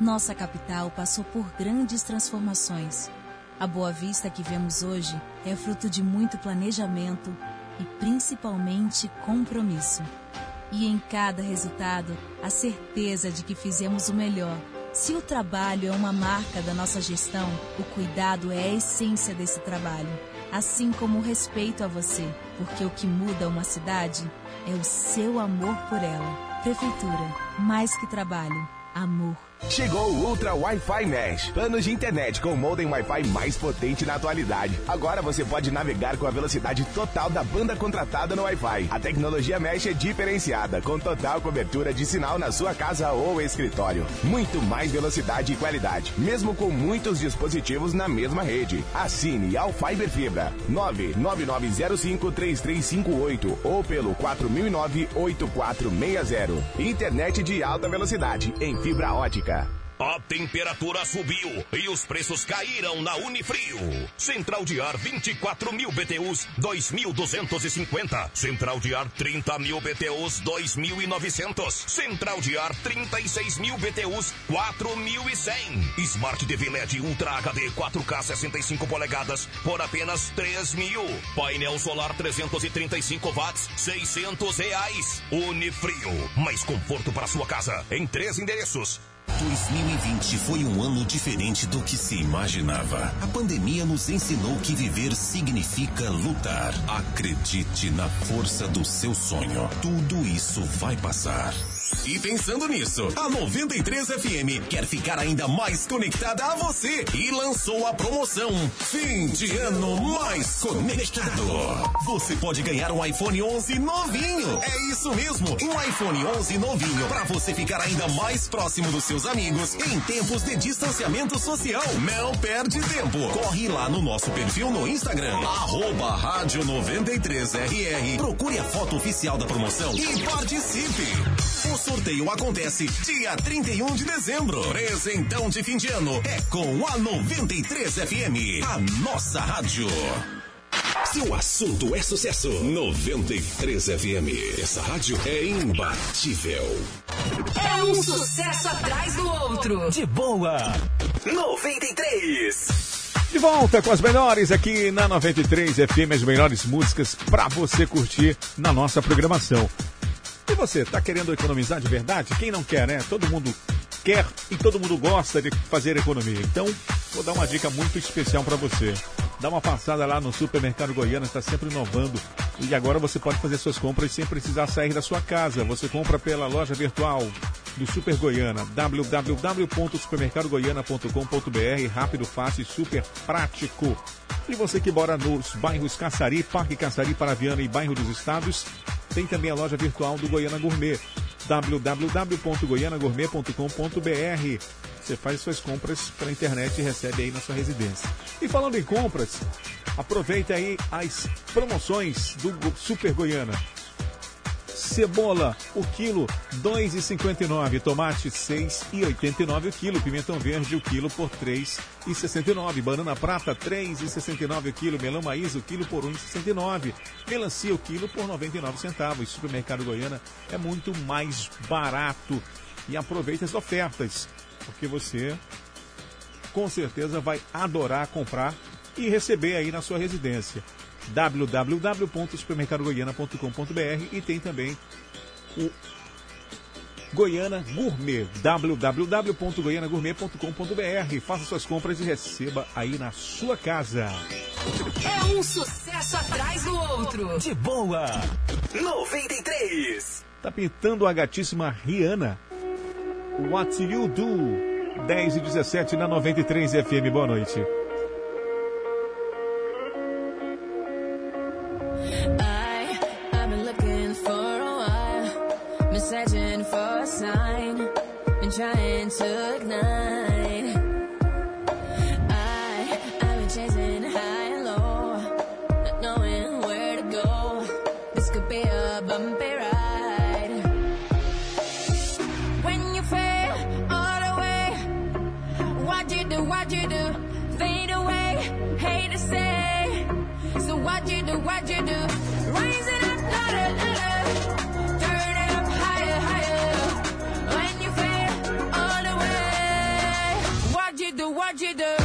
Nossa capital passou por grandes transformações. A Boa Vista que vemos hoje é fruto de muito planejamento e principalmente compromisso. E em cada resultado, a certeza de que fizemos o melhor. Se o trabalho é uma marca da nossa gestão, o cuidado é a essência desse trabalho. Assim como o respeito a você, porque o que muda uma cidade é o seu amor por ela. Prefeitura, mais que trabalho, amor. Chegou o Ultra Wi-Fi Mesh, planos de internet com o modem Wi-Fi mais potente na atualidade. Agora você pode navegar com a velocidade total da banda contratada no Wi-Fi. A tecnologia Mesh é diferenciada, com total cobertura de sinal na sua casa ou escritório. Muito mais velocidade e qualidade, mesmo com muitos dispositivos na mesma rede. Assine ao Fiber Fibra 999053358 ou pelo 4009-8460. Internet de alta velocidade em fibra ótica. A temperatura subiu e os preços caíram na Unifrio. Central de ar 24 mil BTUs 2.250. Central de ar 30 mil BTUs 2.900. Central de ar 36 mil BTUs 4.100. Smart TV LED Ultra HD 4K 65 polegadas por apenas 3 mil. Painel solar 335 watts 600 reais. Unifrio mais conforto para sua casa em três endereços. 2020 foi um ano diferente do que se imaginava. A pandemia nos ensinou que viver significa lutar. Acredite na força do seu sonho. Tudo isso vai passar. E pensando nisso, a 93 FM quer ficar ainda mais conectada a você e lançou a promoção Fim de Ano Mais Conectado. Você pode ganhar um iPhone 11 novinho. É isso mesmo, um iPhone 11 novinho para você ficar ainda mais próximo dos seus amigos em tempos de distanciamento social. Não perde tempo. Corre lá no nosso perfil no Instagram, arroba rádio 93RR. Procure a foto oficial da promoção e participe. O sorteio acontece dia 31 de dezembro. Presentão de fim de ano é com a 93 FM, a nossa rádio. Se o assunto é sucesso, 93 FM. Essa rádio é imbatível. É um sucesso atrás do outro. De boa. 93. De volta com as melhores aqui na 93 FM, as melhores músicas pra você curtir na nossa programação. E você, tá querendo economizar de verdade? Quem não quer, né? Todo mundo quer e todo mundo gosta de fazer economia. Então, vou dar uma dica muito especial para você. Dá uma passada lá no Supermercado Goiana, está sempre inovando. E agora você pode fazer suas compras sem precisar sair da sua casa. Você compra pela loja virtual do Super Goiana, www.supermercadogoiana.com.br, rápido, fácil e super prático. E você que mora nos bairros Caçari, Parque Caçari, Paraviana e Bairro dos Estados, tem também a loja virtual do Goiana Gourmet, www.goianagourmet.com.br. Você faz suas compras pela internet e recebe aí na sua residência. E falando em compras, aproveita aí as promoções do Super Goiana. Cebola, o quilo, R$ 2,59. Tomate, R$ 6,89 o quilo. Pimentão verde, o quilo, por R$ 3,69. Banana prata, R$ 3,69 o quilo. Melão maíz, o quilo, por R$ 1,69. Melancia, o quilo, por 99 centavos. Supermercado Goiana é muito mais barato. E aproveita as ofertas, porque você com certeza vai adorar comprar e receber aí na sua residência www.supermercadogoiana.com.br e tem também o Goiana Gourmet, www.goianagourmet.com.br. Faça suas compras e receba aí na sua casa. É um sucesso atrás do outro. De boa. 93. Tá pintando a gatíssima Rihanna. What You Do? 10 e 17 na 93 FM. Boa noite. I, I've been looking for a while, been searching for a sign, been trying to ignite. What you.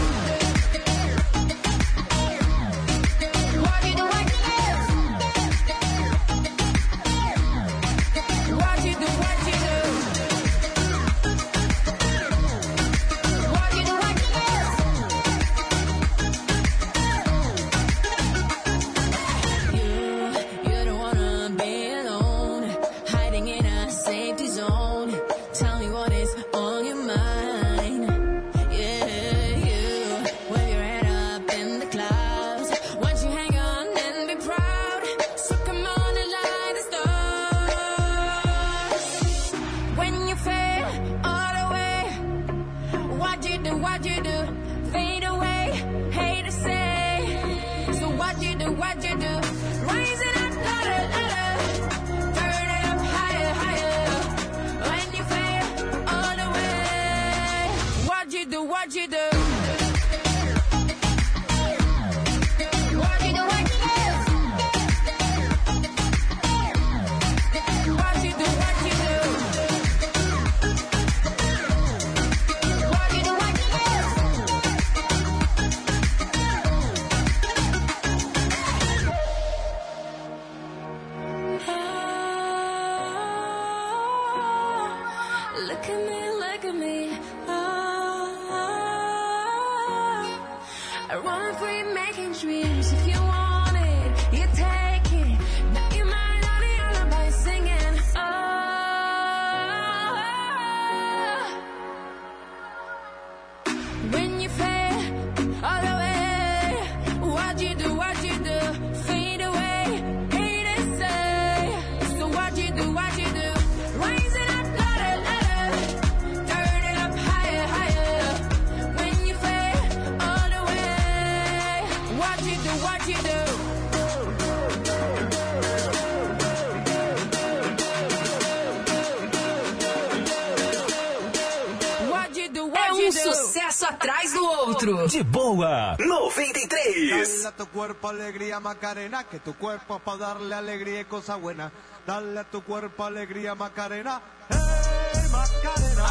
Cuerpo alegría Macarena, que tu cuerpo es para darle alegría y cosa buena. Dale a tu cuerpo alegría Macarena. Hey Macarena.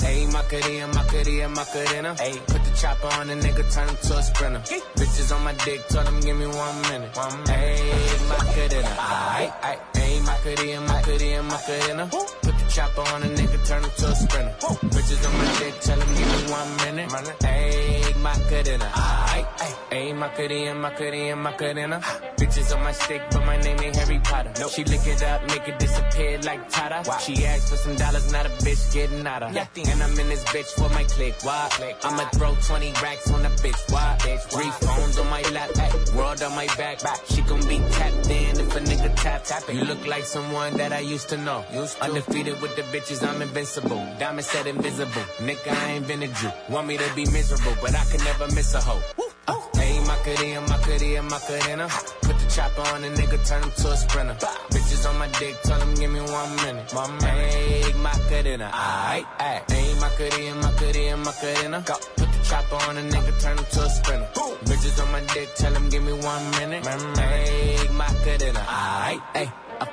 Hey Macarena, Macarena, Macarena. Ayy, put the chopper on the nigga, turn him to a sprinter. Bitches on my dick, tell him give me one minute. Ayy, Macarena. Ayy, ayy, ayy, Macarena, Macarena, chopper on a nigga, turn him to a sprinter. Bitches on my dick, tell him give me one minute. Ayy, Macarena. Ayy, ayy, Macarena, Macarena, Macarena. Bitches on my stick, but my name ain't Harry Potter. Nope. She lick it up, make it disappear like Tata. She asked for some dollars, not a bitch getting out of. And I'm in this bitch for my click. Why? I'ma throw 20 racks on a bitch. Why? Three phones on my lap, ay, world on my back. She gon' be tapped in if a nigga tap tap. You look like someone that I used to know. Used to. Undefeated with the bitches, I'm invincible. Diamond said invisible. Nigga, I ain't been a Jew. Want me to be miserable, but I can never miss a hoe. Ayy, Macarena, Macarena, Macarena. Put the chopper on a nigga, turn him to a sprinter. Bitches on my dick, tell him give me one minute. Make my Ayy, Macarena, aight, aight. Ayy, Macarena, Macarena, Macarena. Put the chopper on a nigga, turn him to a sprinter. Bitches on my dick, tell him give me one minute. Ayy, Macarena, aight, ayy.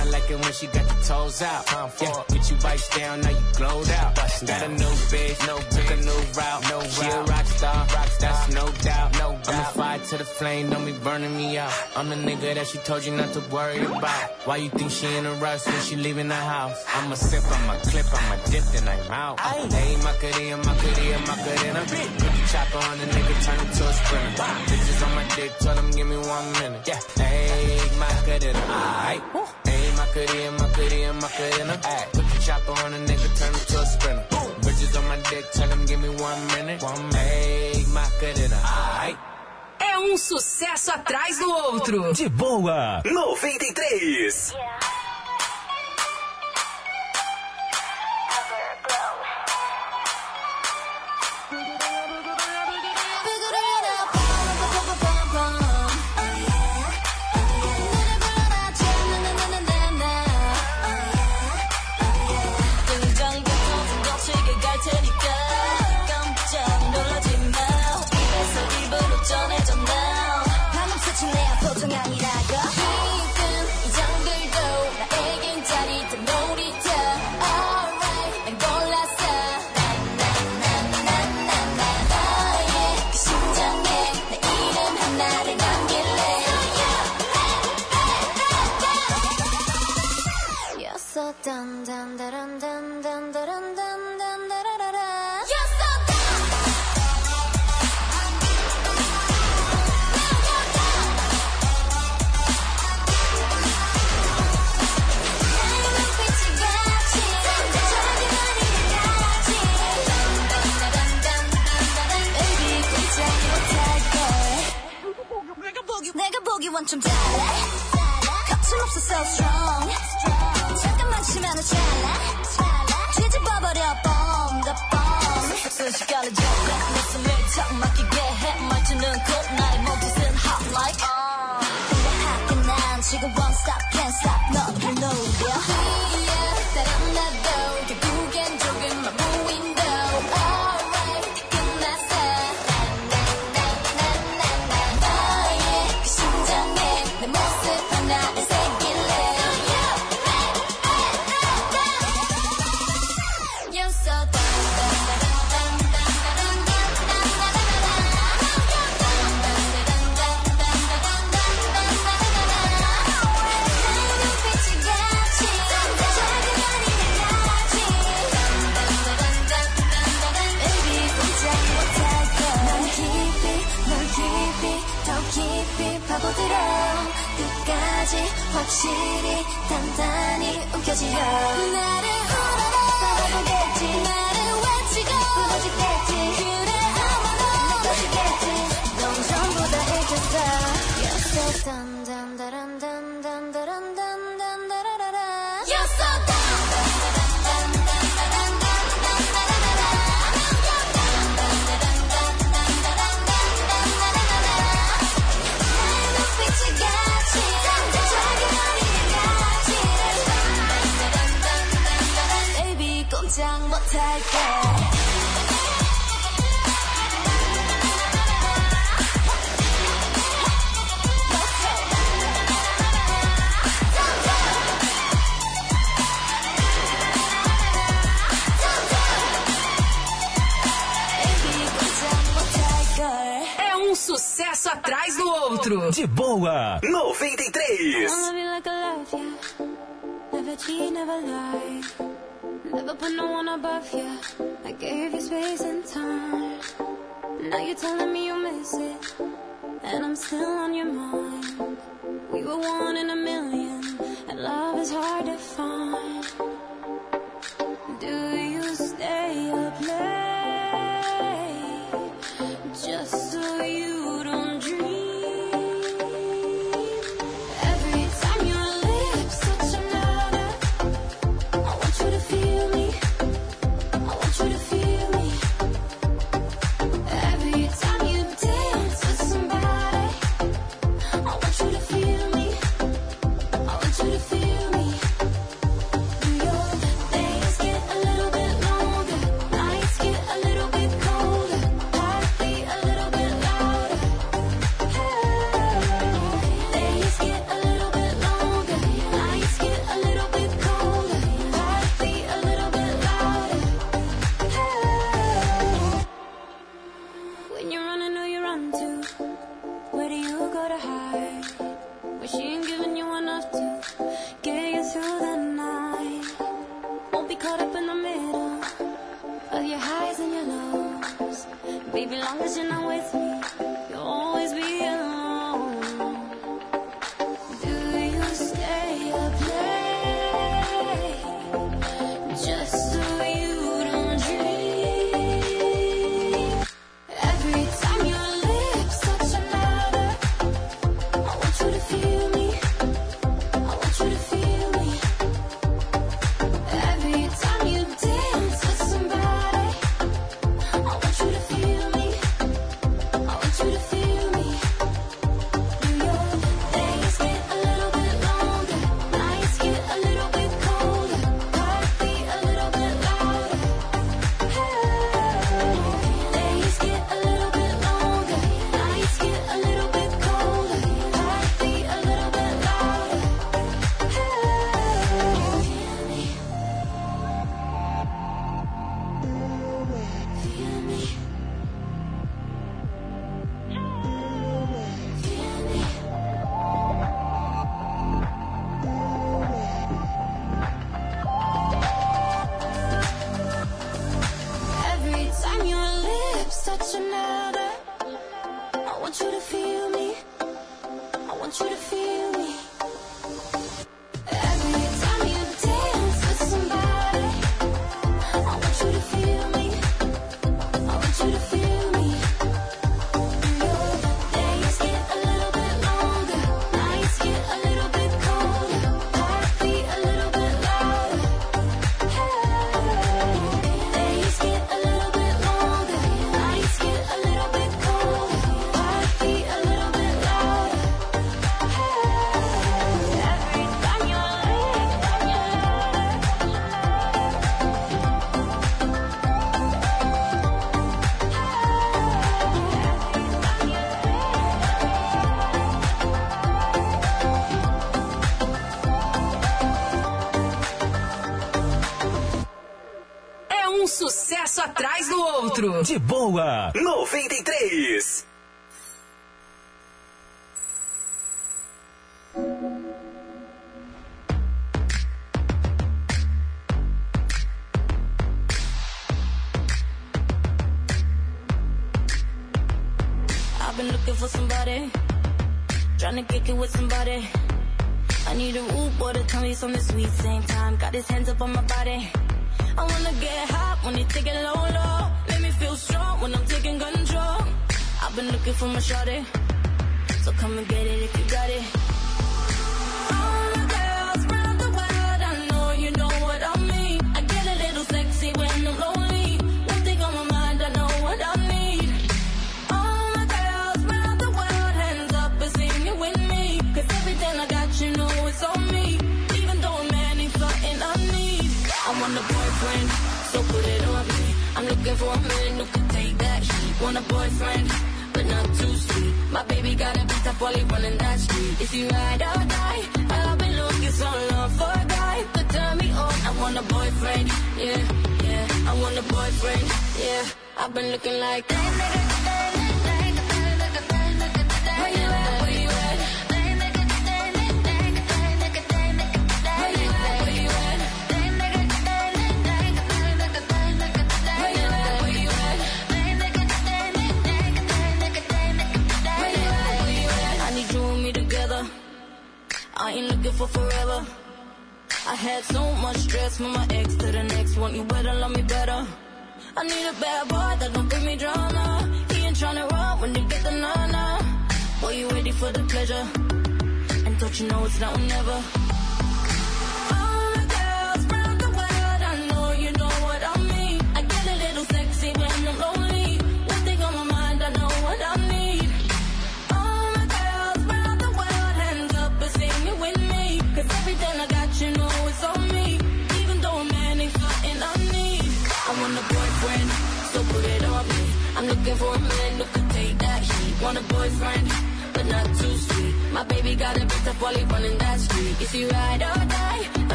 I like it when she got the toes out. Yeah. Get you bites down, now you glowed out. Got a new bitch, no took a new route. No she a rock star, rock star, that's no doubt. No doubt. I'm a fire to the flame, don't be burning me out. I'm the nigga that she told you not to worry about. Why you think she in a rush when she leaving the house? I'm a sip, I'm a clip, I'm a dip, then I'm out. Hey, Macarena, Macarena, Macarena. Put the chopper on the nigga, turn him to a sprinter. Bitches on my dick, tell them give me one minute. Yeah, hey, Macarena, aight. Hey, Macarena, Macarena, Macarena. Ay, put the chopper on a nigga, turn him to a sprinter. Bitches on my dick, tell them give me one minute. One minute. Hey, Macarena, aight. É um sucesso atrás do outro. De boa, 93. 등 내가 보기 원좀 달라 거침없어 so strong 심하는 핫게난 지금 won't stop can't stop no, you no, yeah atrás do outro. De boa, 93. Never cheat, never lie. Never put no one above you. I gave you space and time. Now you're telling me you miss it. And I'm still on your mind. We were one in a million. And love is hard to find. Do you stay up late? his hands up on my body. I wanna get hot when he's taking low, low. Make me feel strong when I'm taking control. I've been looking for my shorty.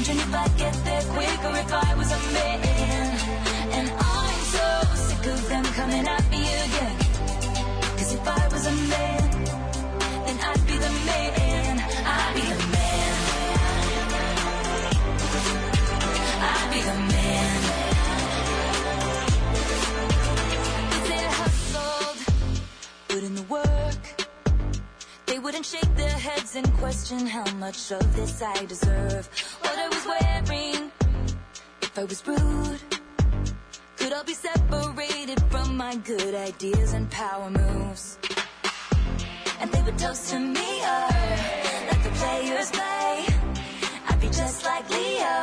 Wondering if I'd get there quicker if I was a man. And I'm so sick of them coming at me again. Cause if I was a man, then I'd be the man. I'd be the man. I'd be the man. If they hustled, put in the work. They wouldn't shake their heads and question how much of this I deserve. What I was wearing, if I was rude, could I be separated from my good ideas and power moves. And they would toast to me, oh, like the players play. I'd be just like Leo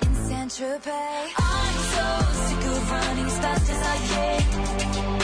in Saint Tropez. I'm so sick of running as fast as I can.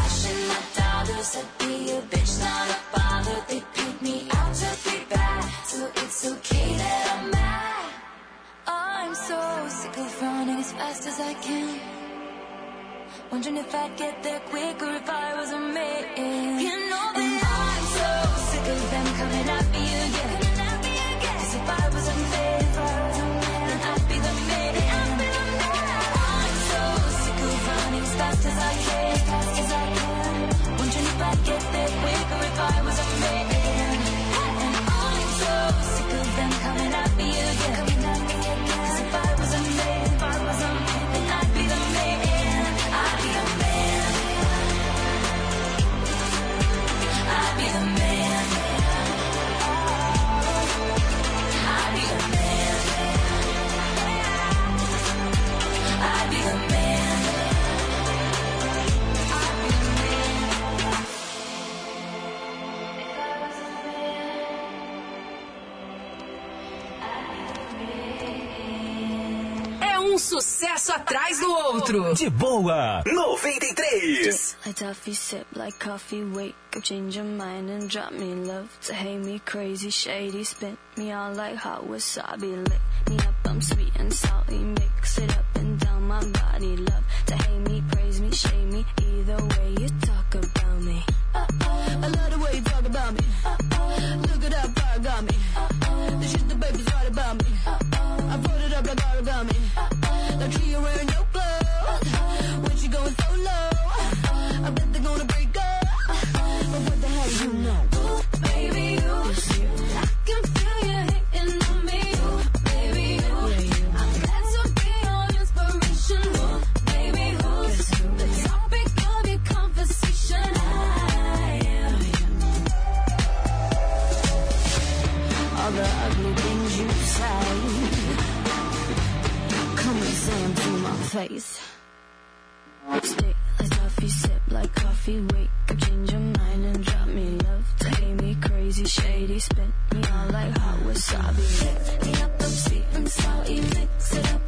I'd be a bitch, not a bother. They paint me out to be bad, so it's okay that I'm mad. I'm so sick of running as fast as I can. Wondering if I'd get there quicker if I was a man. You know that I'm so sick of them coming sucesso atrás do outro. De boa, 93. Like toffee, sip like coffee, wake up, change your mind and drop me love to hate me crazy, shady, spin me on like hot wasabi, lick me up, I'm sweet and salty, mix it up and down my body, love to hate me, praise me, shame me, either way you talk about me. Uh-uh, uh -oh. I love the way you talk about me. Uh -oh. Look at that bar got me. Uh -oh. up you going solo, I bet they're gonna break up. But what the hell you know? Baby, you. place. Stay like coffee, sip like coffee, wake up, change your mind and drop me love to hate me crazy, shady, spit me all like hot wasabi. Hit me up, I'm sweet salty, mix it up.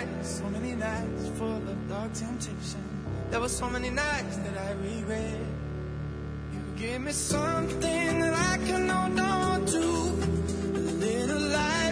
nights, so many nights full of dark temptation. There were so many nights that I regret. You gave me something that I can hold on to, a little light.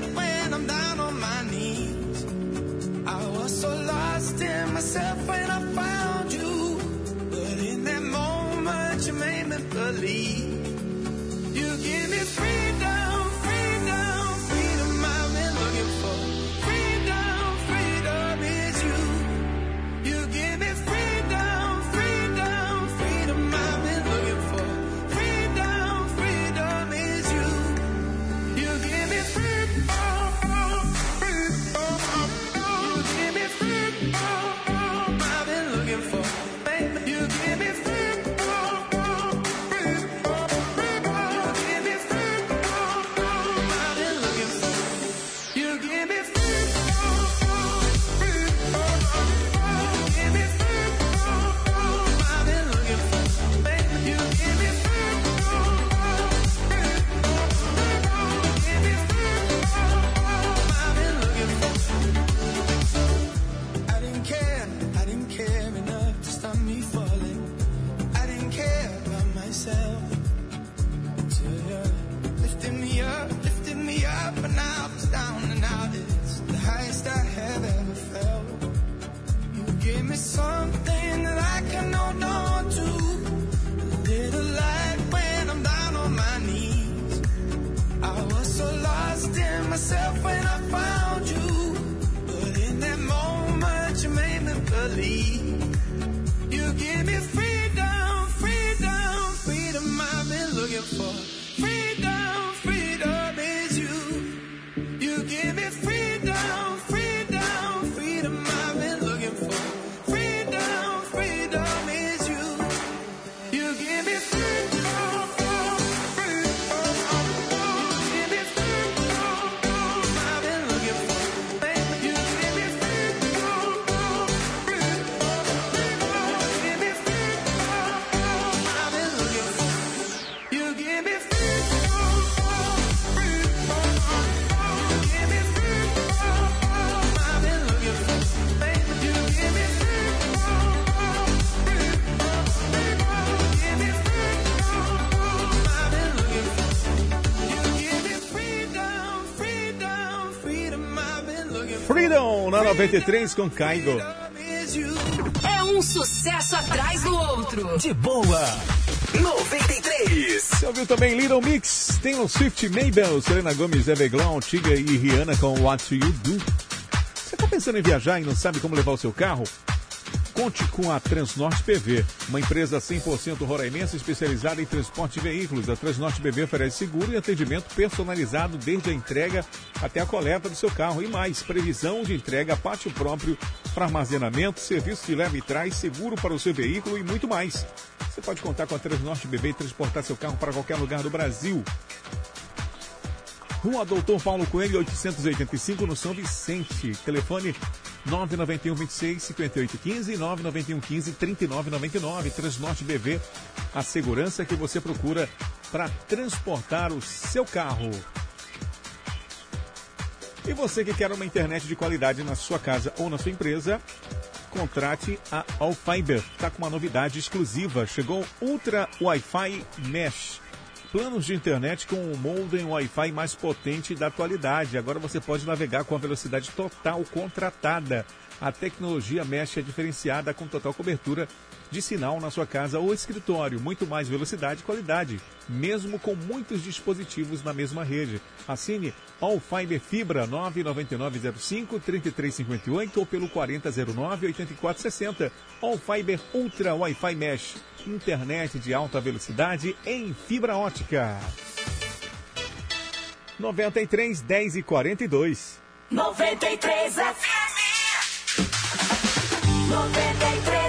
93 com Kaigo. É um sucesso atrás do outro. De boa. 93. Você ouviu também Little Mix, Taylor Swift, Mabel, Selena Gomez, Everglon, Tiga e Rihanna com What You Do. Você está pensando em viajar e não sabe como levar o seu carro? Conte com a Transnorte PV, uma empresa 100% roraimense especializada em transporte de veículos. A Transnorte PV oferece seguro e atendimento personalizado desde a entrega até a coleta do seu carro e mais. Previsão de entrega, pátio próprio para armazenamento, serviço de leve e trás, seguro para o seu veículo e muito mais. Você pode contar com a Transnorte BB e transportar seu carro para qualquer lugar do Brasil. Rua Doutor Paulo Coelho, 885, no São Vicente. Telefone 991 26 58 15 991 15 39 99. Transnorte BV, a segurança que você procura para transportar o seu carro. E você que quer uma internet de qualidade na sua casa ou na sua empresa, contrate a Allfiber. Está com uma novidade exclusiva. Chegou Ultra Wi-Fi Mesh. Planos de internet com o modem Wi-Fi mais potente da atualidade. Agora você pode navegar com a velocidade total contratada. A tecnologia Mesh é diferenciada com total cobertura de sinal na sua casa ou escritório. Muito mais velocidade e qualidade, mesmo com muitos dispositivos na mesma rede. Assine All Fiber Fibra 99905 3358 ou pelo 4009 8460. All Fiber Ultra Wi-Fi Mesh. Internet de alta velocidade em fibra ótica. 93 10 e 42. 93 FM. 93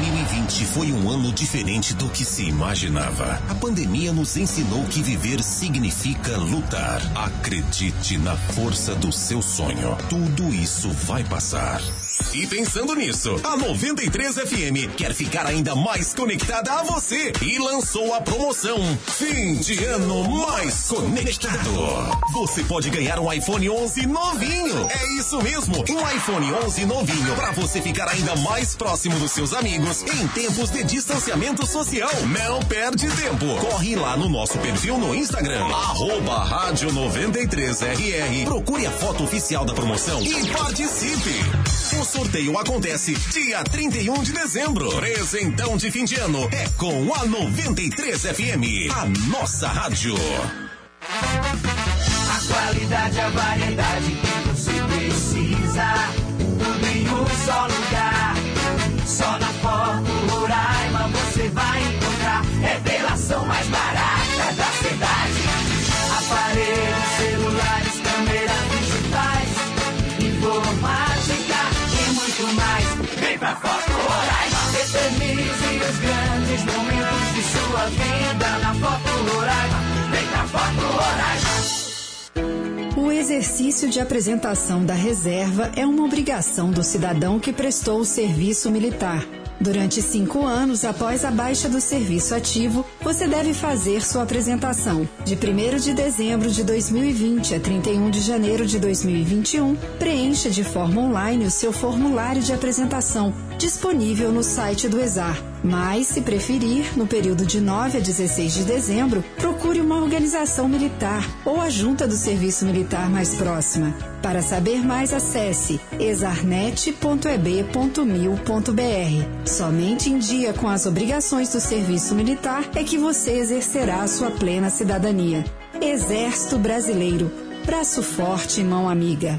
2020 foi um ano diferente do que se imaginava. A pandemia nos ensinou que viver significa lutar. Acredite na força do seu sonho. Tudo isso vai passar. E pensando nisso, a 93 FM quer ficar ainda mais conectada a você e lançou a promoção Fim de Ano Mais Conectado. Você pode ganhar um iPhone 11 novinho. É isso mesmo, um iPhone 11 novinho para você ficar ainda mais próximo dos seus amigos em tempos de distanciamento social. Não perde tempo. Corre lá no nosso perfil no Instagram, arroba rádio 93RR. Procure a foto oficial da promoção e participe. O sorteio acontece dia 31 de dezembro. Presentão de fim de ano é com a 93 FM, a nossa rádio. A qualidade, a variedade que você precisa. Tudo em um só lugar. Só na Revelação mais barata da cidade. Aparelhos, celulares, câmeras digitais. Informática e muito mais. Vem pra Foto Roraima. Eternize os grandes momentos de sua vida na Foto Roraima. Vem pra Foto Roraima. O exercício de apresentação da reserva é uma obrigação do cidadão que prestou o serviço militar. Durante cinco anos após a baixa do serviço ativo, você deve fazer sua apresentação. De 1 de dezembro de 2020 a 31 de janeiro de 2021, preencha de forma online o seu formulário de apresentação, disponível no site do ESAR. Mas, se preferir, no período de 9 a 16 de dezembro, procure uma organização militar ou a junta do serviço militar mais próxima. Para saber mais, acesse exarnet.eb.mil.br. Somente em dia com as obrigações do serviço militar é que você exercerá a sua plena cidadania. Exército Brasileiro. Braço forte e mão amiga.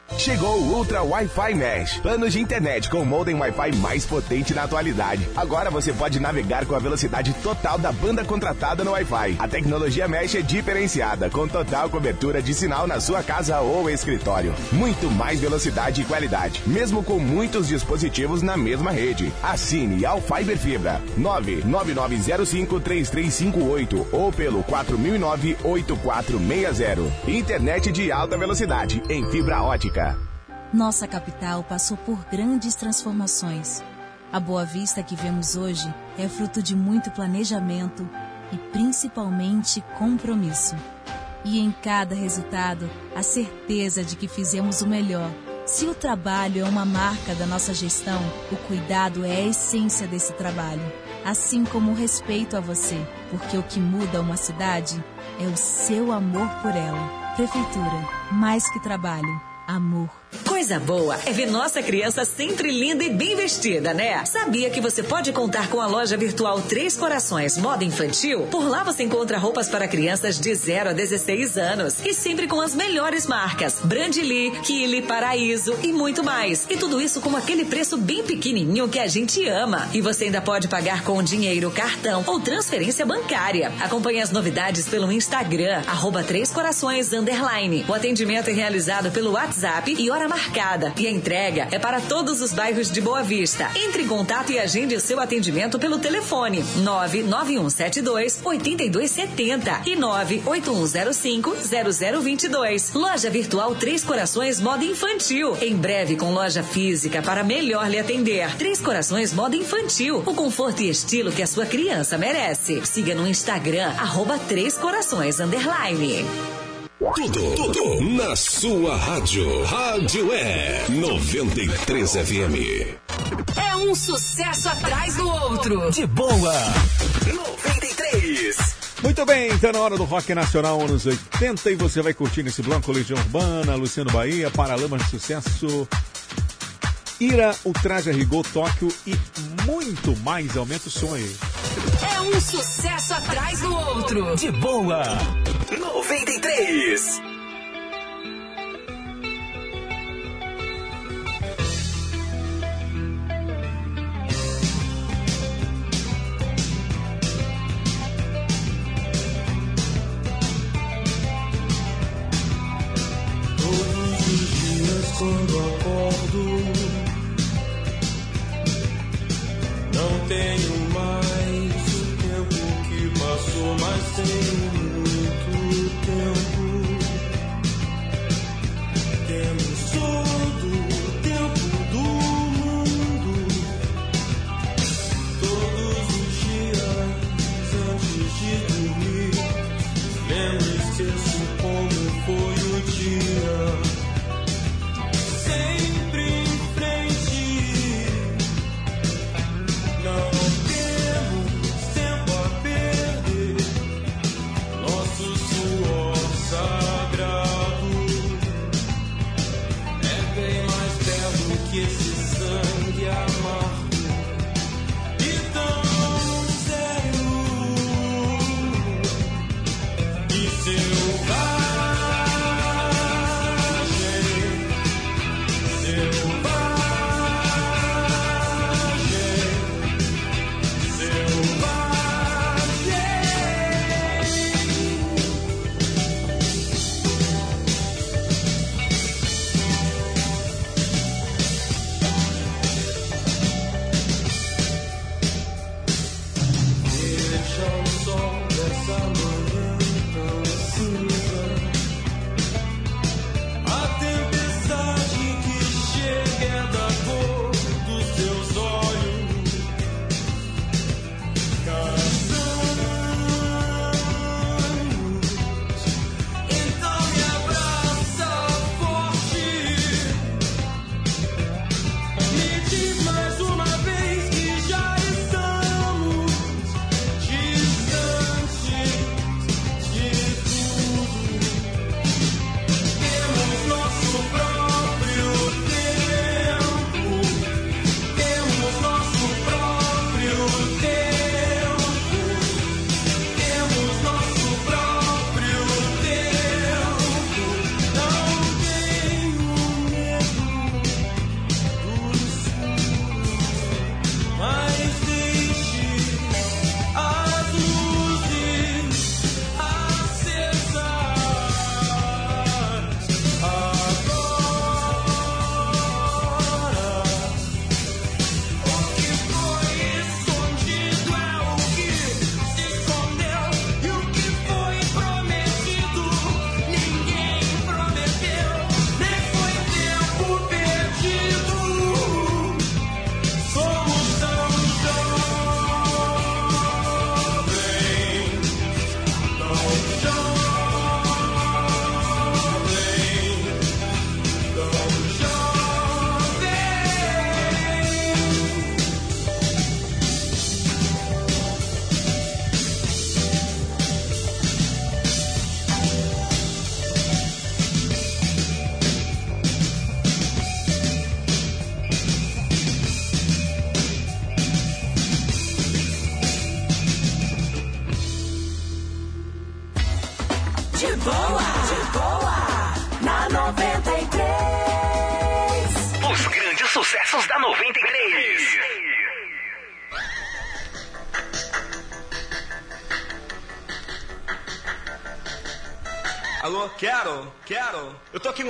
Chegou o Ultra Wi-Fi Mesh. Planos de internet com o modem Wi-Fi mais potente na atualidade. Agora você pode navegar com a velocidade total da banda contratada no Wi-Fi. A tecnologia Mesh é diferenciada, com total cobertura de sinal na sua casa ou escritório. Muito mais velocidade e qualidade, mesmo com muitos dispositivos na mesma rede. Assine ao Fiber Fibra 999053358 ou pelo 4009-8460. Internet de alta velocidade em fibra ótica. Nossa capital passou por grandes transformações. A Boa Vista que vemos hoje é fruto de muito planejamento e principalmente compromisso. E em cada resultado, a certeza de que fizemos o melhor. Se o trabalho é uma marca da nossa gestão, o cuidado é a essência desse trabalho. Assim como o respeito a você, porque o que muda uma cidade é o seu amor por ela. Prefeitura, mais que trabalho, amor. Coisa boa é ver nossa criança sempre linda e bem vestida, né? Sabia que você pode contar com a loja virtual Três Corações Moda Infantil? Por lá você encontra roupas para crianças de 0 a 16 anos e sempre com as melhores marcas: Brandly, Kili, Paraíso e muito mais. E tudo isso com aquele preço bem pequenininho que a gente ama. E você ainda pode pagar com dinheiro, cartão ou transferência bancária. Acompanhe as novidades pelo Instagram, arroba Três Corações Underline. O atendimento é realizado pelo WhatsApp e hora marcada. E a entrega é para todos os bairros de Boa Vista. Entre em contato e agende o seu atendimento pelo telefone 99172 8270 e 98105 0022. Loja virtual Três Corações Moda Infantil. Em breve com loja física para melhor lhe atender. Três Corações Moda Infantil. O conforto e estilo que a sua criança merece. Siga no Instagram, arroba Três Corações Underline. Tudo, tudo na sua rádio. Rádio é 93 FM. É um sucesso atrás do outro. De boa. 93. Muito bem, então na hora do Rock Nacional anos 80 e você vai curtir nesse bloco Legião Urbana, Luciano Bahia, Paralamas de Sucesso, Ira, Ultraje a Rigor, Tóquio e muito mais. Aumenta o som aí. É um sucesso atrás do outro. De boa. 93. Todos os dias quando acordo, não tenho mais o tempo que passou, mas tenho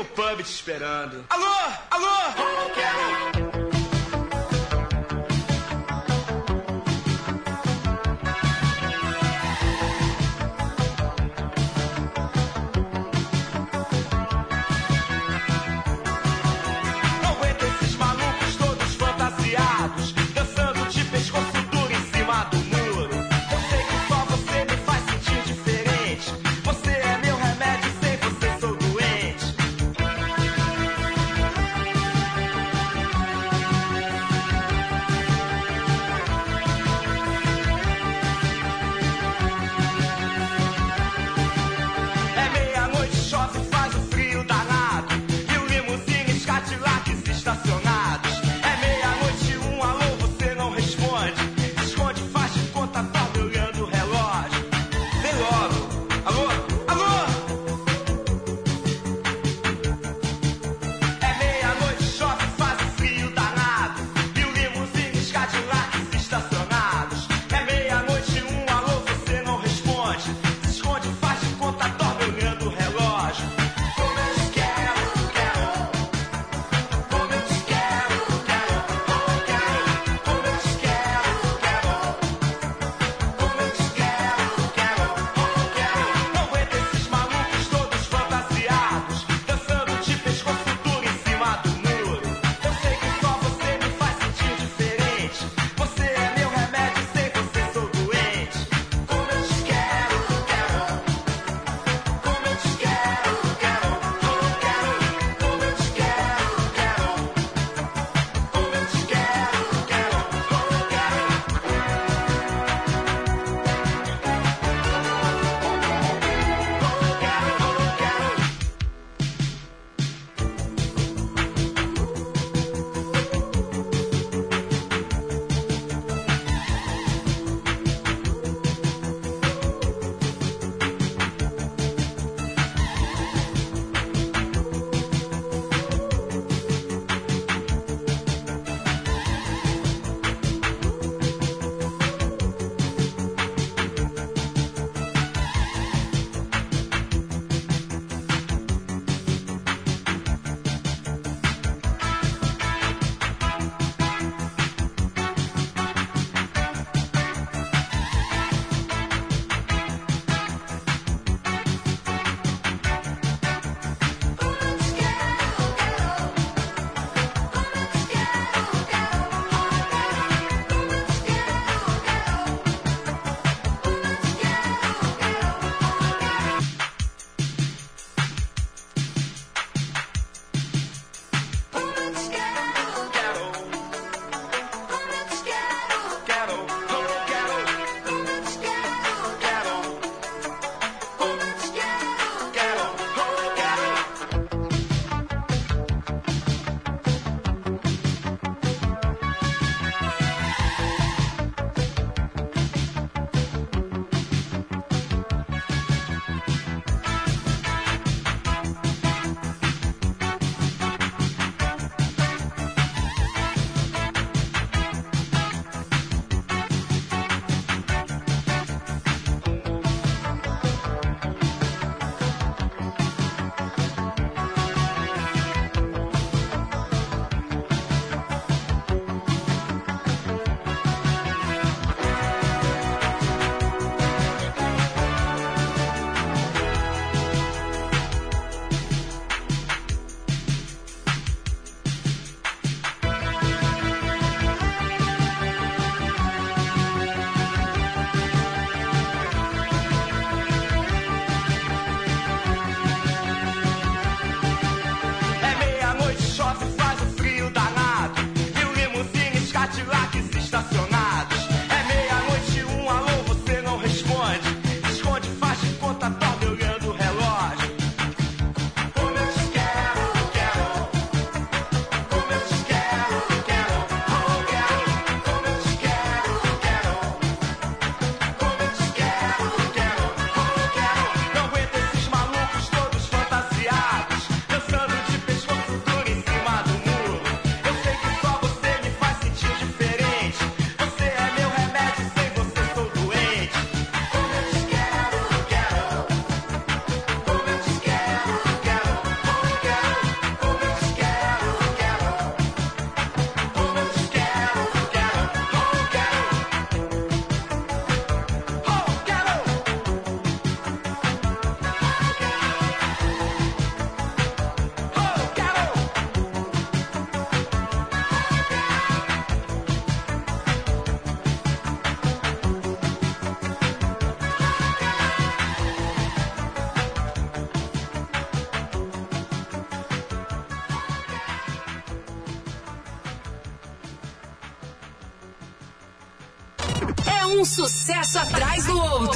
no pub te esperando. Alô,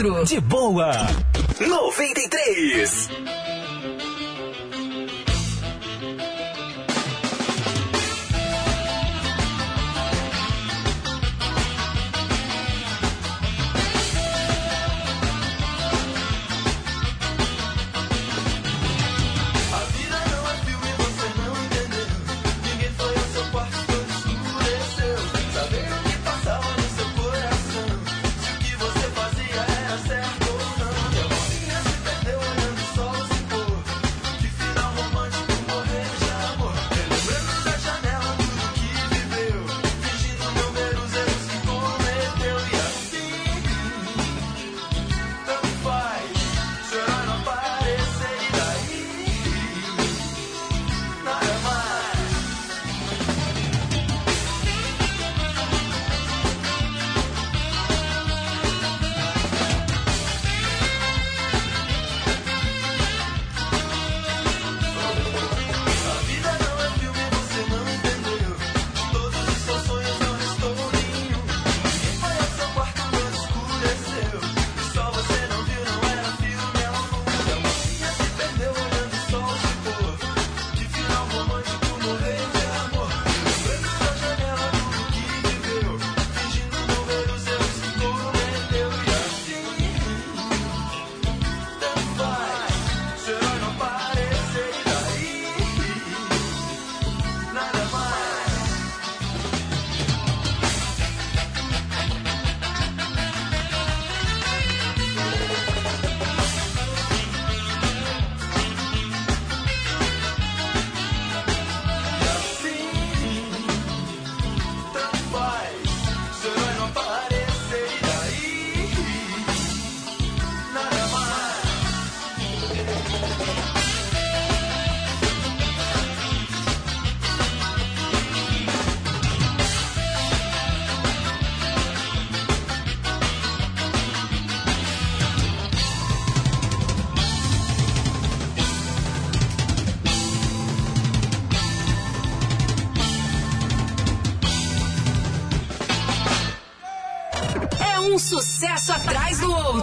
outro. De boa. 93.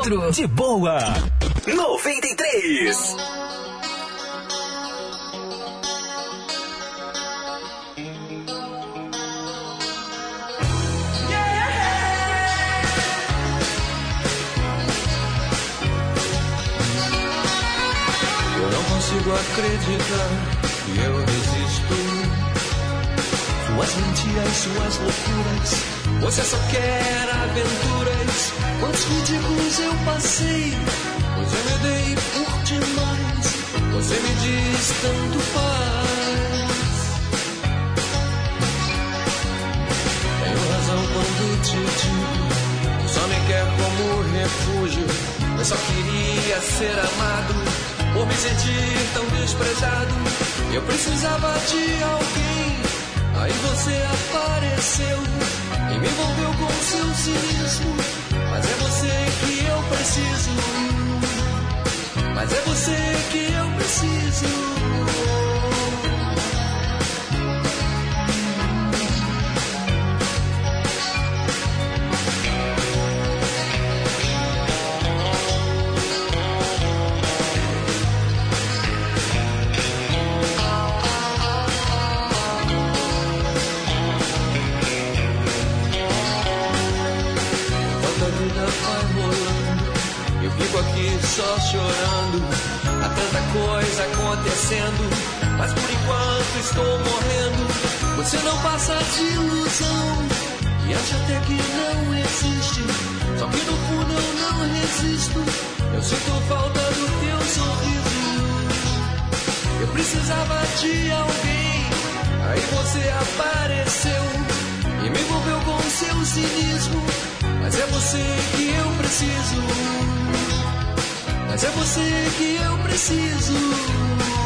outro. De boa. 93. Eu não consigo acreditar que eu desisto. Suas mentiras, suas loucuras, você só quer aventura passei, pois eu me por demais. Você me diz tanto faz. Tenho razão quando te digo só me quer como refúgio. Eu só queria ser amado por me sentir tão desprezado. Eu precisava de alguém. Aí você apareceu e me envolveu com seu cinismo. Mas é você que preciso, mas é você que eu preciso. você apareceu e me envolveu com seu cinismo. Mas é você que eu preciso. Mas é você que eu preciso.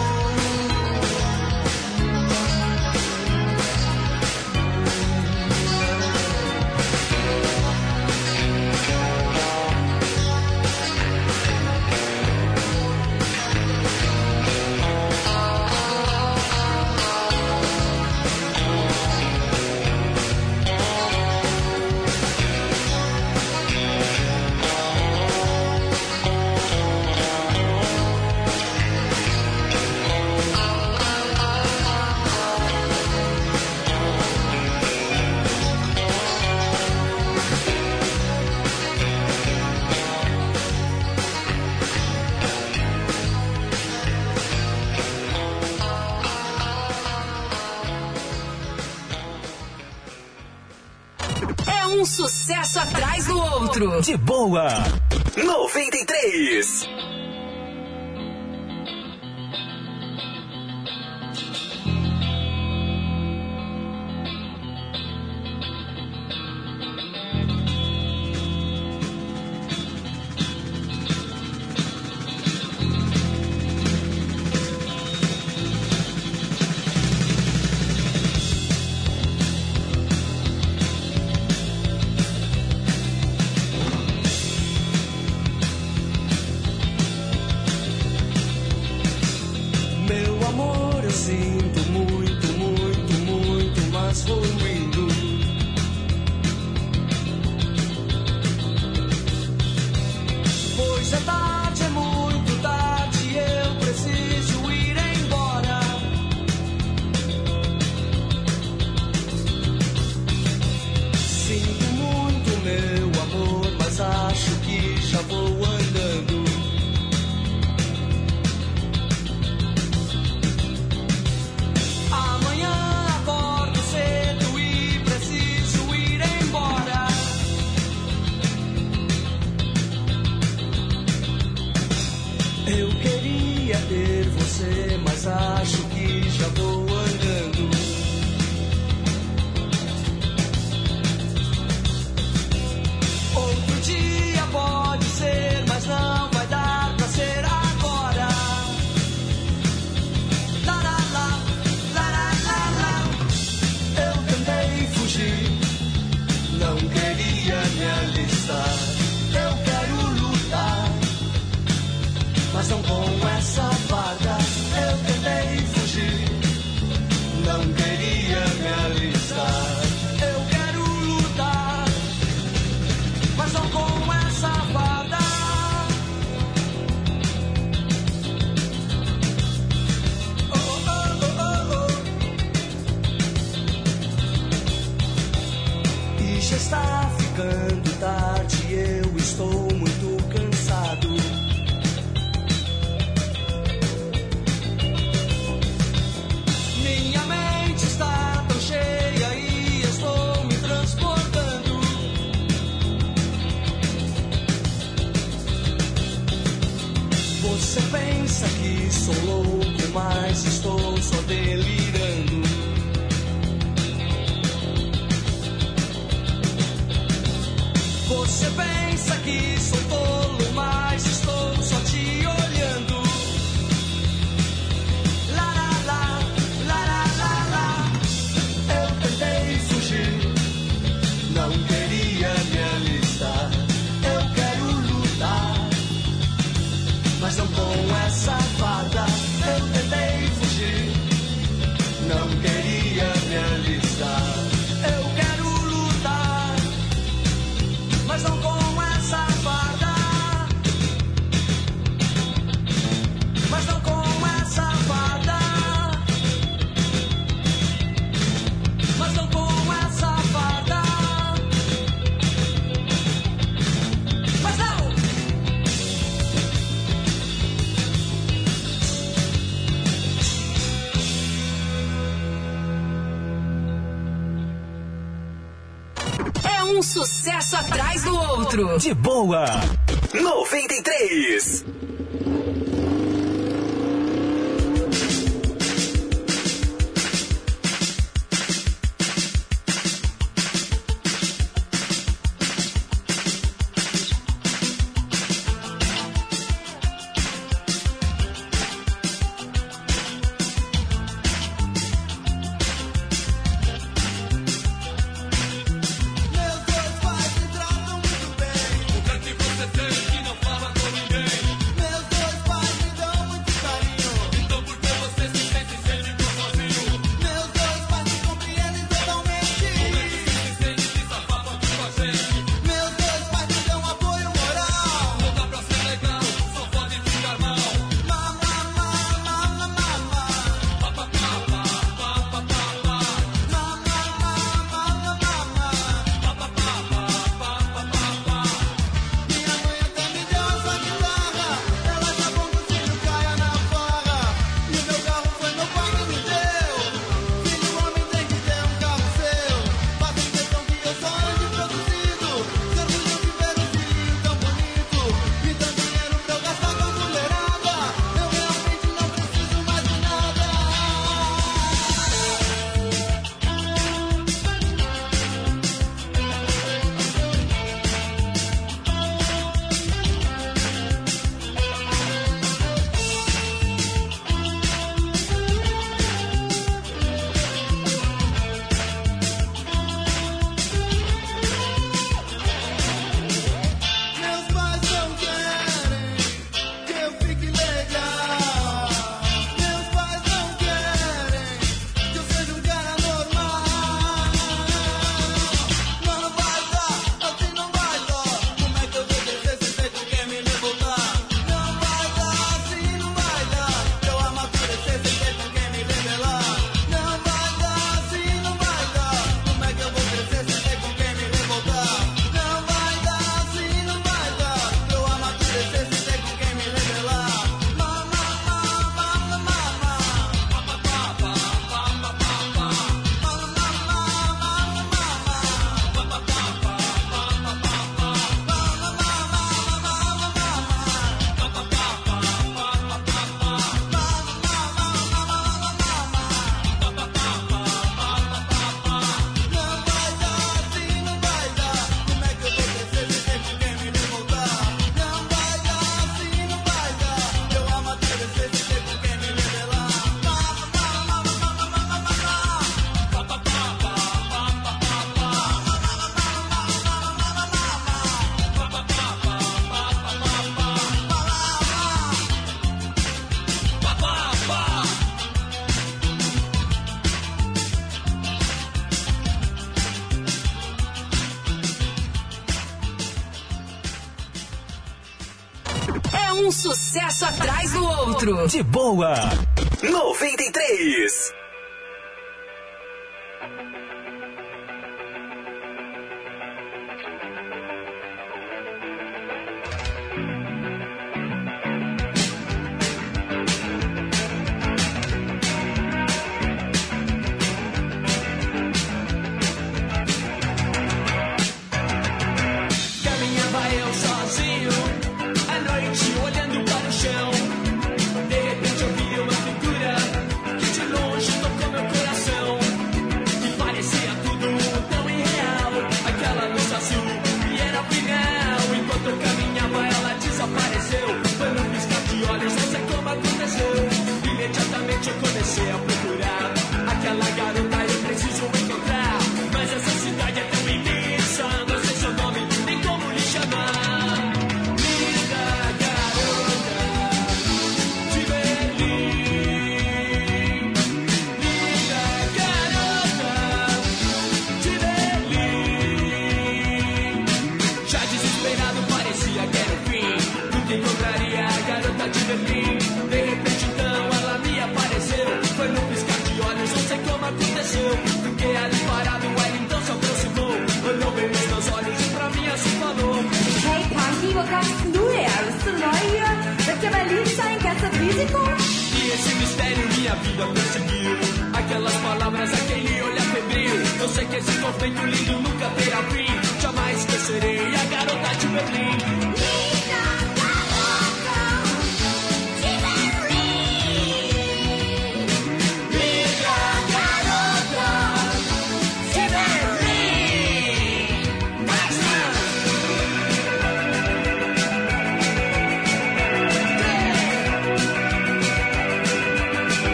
Boa. De boa. 93. Outro. De boa. 93.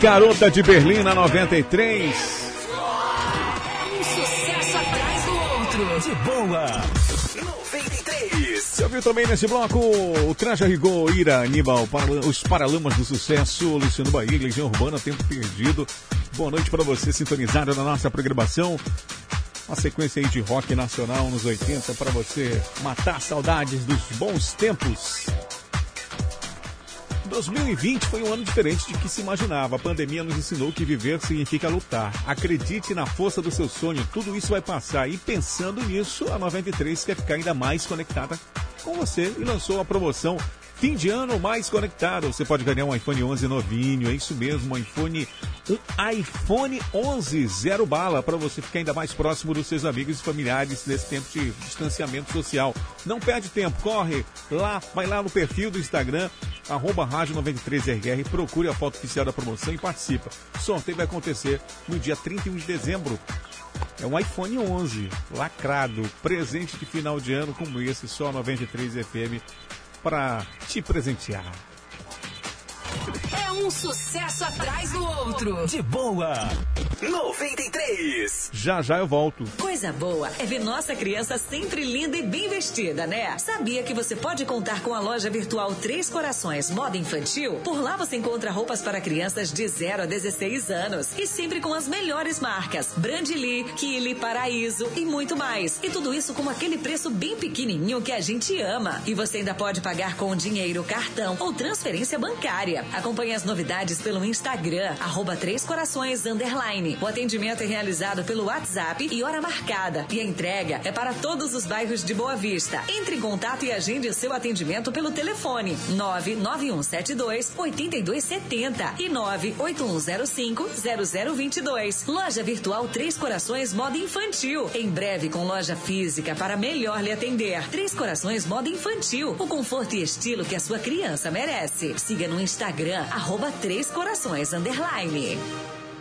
Garota de Berlim na 93. Um sucesso atrás do outro. De boa. 93. Você ouviu também nesse bloco o Traja Rigor, Ira, Aníbal, para- os Paralamas do Sucesso, Luciano Bahia, Legião Urbana, Tempo Perdido. Boa noite para você, sintonizado na nossa programação. Uma sequência aí de rock nacional nos 80 para você matar saudades dos bons tempos. 2020 foi um ano diferente de que se imaginava. A pandemia nos ensinou que viver significa lutar. Acredite na força do seu sonho, tudo isso vai passar. E pensando nisso, a 93 quer ficar ainda mais conectada com você e lançou a promoção Fim de ano mais conectado. Você pode ganhar um iPhone 11 novinho, é isso mesmo, um iPhone, um iPhone 11 zero bala para você ficar ainda mais próximo dos seus amigos e familiares nesse tempo de distanciamento social. Não perde tempo, corre lá, vai lá no perfil do Instagram, arroba rádio 93RR, procure a foto oficial da promoção e participa. O sorteio vai acontecer no dia 31 de dezembro. É um iPhone 11, lacrado, presente de final de ano como esse, só 93 FM para te presentear. É um sucesso atrás do outro. De boa. 93. Já já eu volto. Coisa boa é ver nossa criança sempre linda e bem vestida, né? Sabia que você pode contar com a loja virtual Três Corações Moda Infantil? Por lá você encontra roupas para crianças de 0 a 16 anos e sempre com as melhores marcas: Brandly, Kili, Paraíso e muito mais. E tudo isso com aquele preço bem pequenininho que a gente ama. E você ainda pode pagar com dinheiro, cartão ou transferência bancária. Acompanhe as novidades pelo Instagram, arroba Três Corações Underline. O atendimento é realizado pelo WhatsApp e hora marcada. E a entrega é para todos os bairros de Boa Vista. Entre em contato e agende o seu atendimento pelo telefone 99172 8270 e 98105 0022. Loja virtual Três Corações Moda Infantil. Em breve com loja física para melhor lhe atender. Três Corações Moda Infantil. O conforto e estilo que a sua criança merece. Siga no Instagram, arroba Três Corações Underline.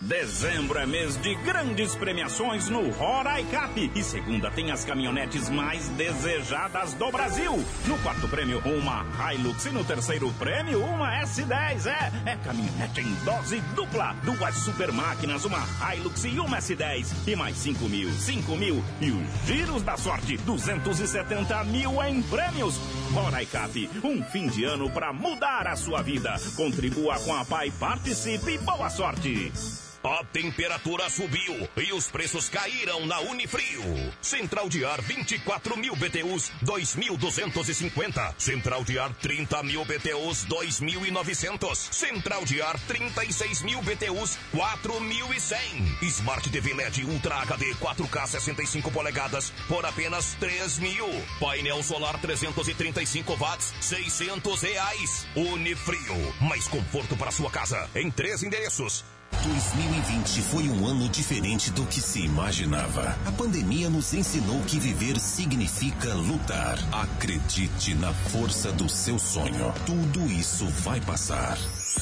Dezembro é mês de grandes premiações no Roraicap. E segunda tem as caminhonetes mais desejadas do Brasil. No quarto prêmio, uma Hilux. E no terceiro prêmio, uma S10. É, é caminhonete em dose dupla. Duas super máquinas, uma Hilux e uma S10. E mais 5 mil, 5 mil. E os giros da sorte, 270 mil em prêmios. Roraicap, um fim de ano para mudar a sua vida. Contribua com a PAI, participe e boa sorte. A temperatura subiu e os preços caíram na Unifrio. Central de ar 24 mil BTUs 2.250. Central de ar 30 mil BTUs 2.900. Central de ar 36 mil BTUs 4.100. Smart TV LED Ultra HD 4K 65 polegadas por apenas 3 mil. Painel solar 335 watts 600 reais. Unifrio mais conforto para sua casa em três endereços. 2020 foi um ano diferente do que se imaginava. A pandemia nos ensinou que viver significa lutar. Acredite na força do seu sonho. Tudo isso vai passar.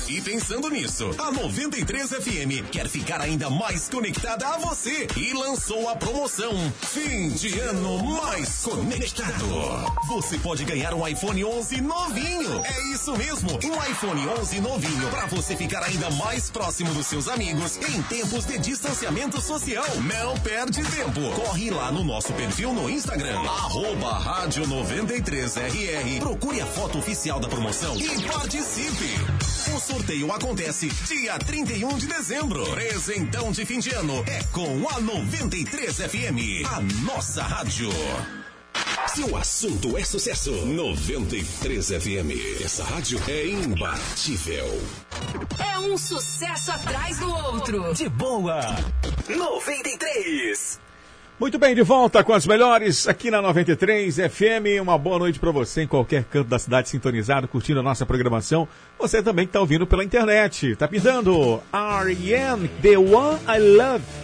E pensando nisso, a 93 FM quer ficar ainda mais conectada a você e lançou a promoção Fim de Ano Mais Conectado. Você pode ganhar um iPhone 11 novinho. É isso mesmo, um iPhone 11 novinho para você ficar ainda mais próximo dos seus amigos em tempos de distanciamento social. Não perde tempo. Corre lá no nosso perfil no Instagram, arroba rádio 93RR. Procure a foto oficial da promoção e participe. O sorteio acontece dia 31 de dezembro. Presentão de fim de ano é com a 93 FM, a nossa rádio. Se o assunto é sucesso, 93 FM. Essa rádio é imbatível. É um sucesso atrás do outro. De boa. 93. Muito bem, de volta com as melhores aqui na 93 FM. Uma boa noite para você em qualquer canto da cidade sintonizado, curtindo a nossa programação. Você também está ouvindo pela internet. Tá pintando R.E.M. The One I Love.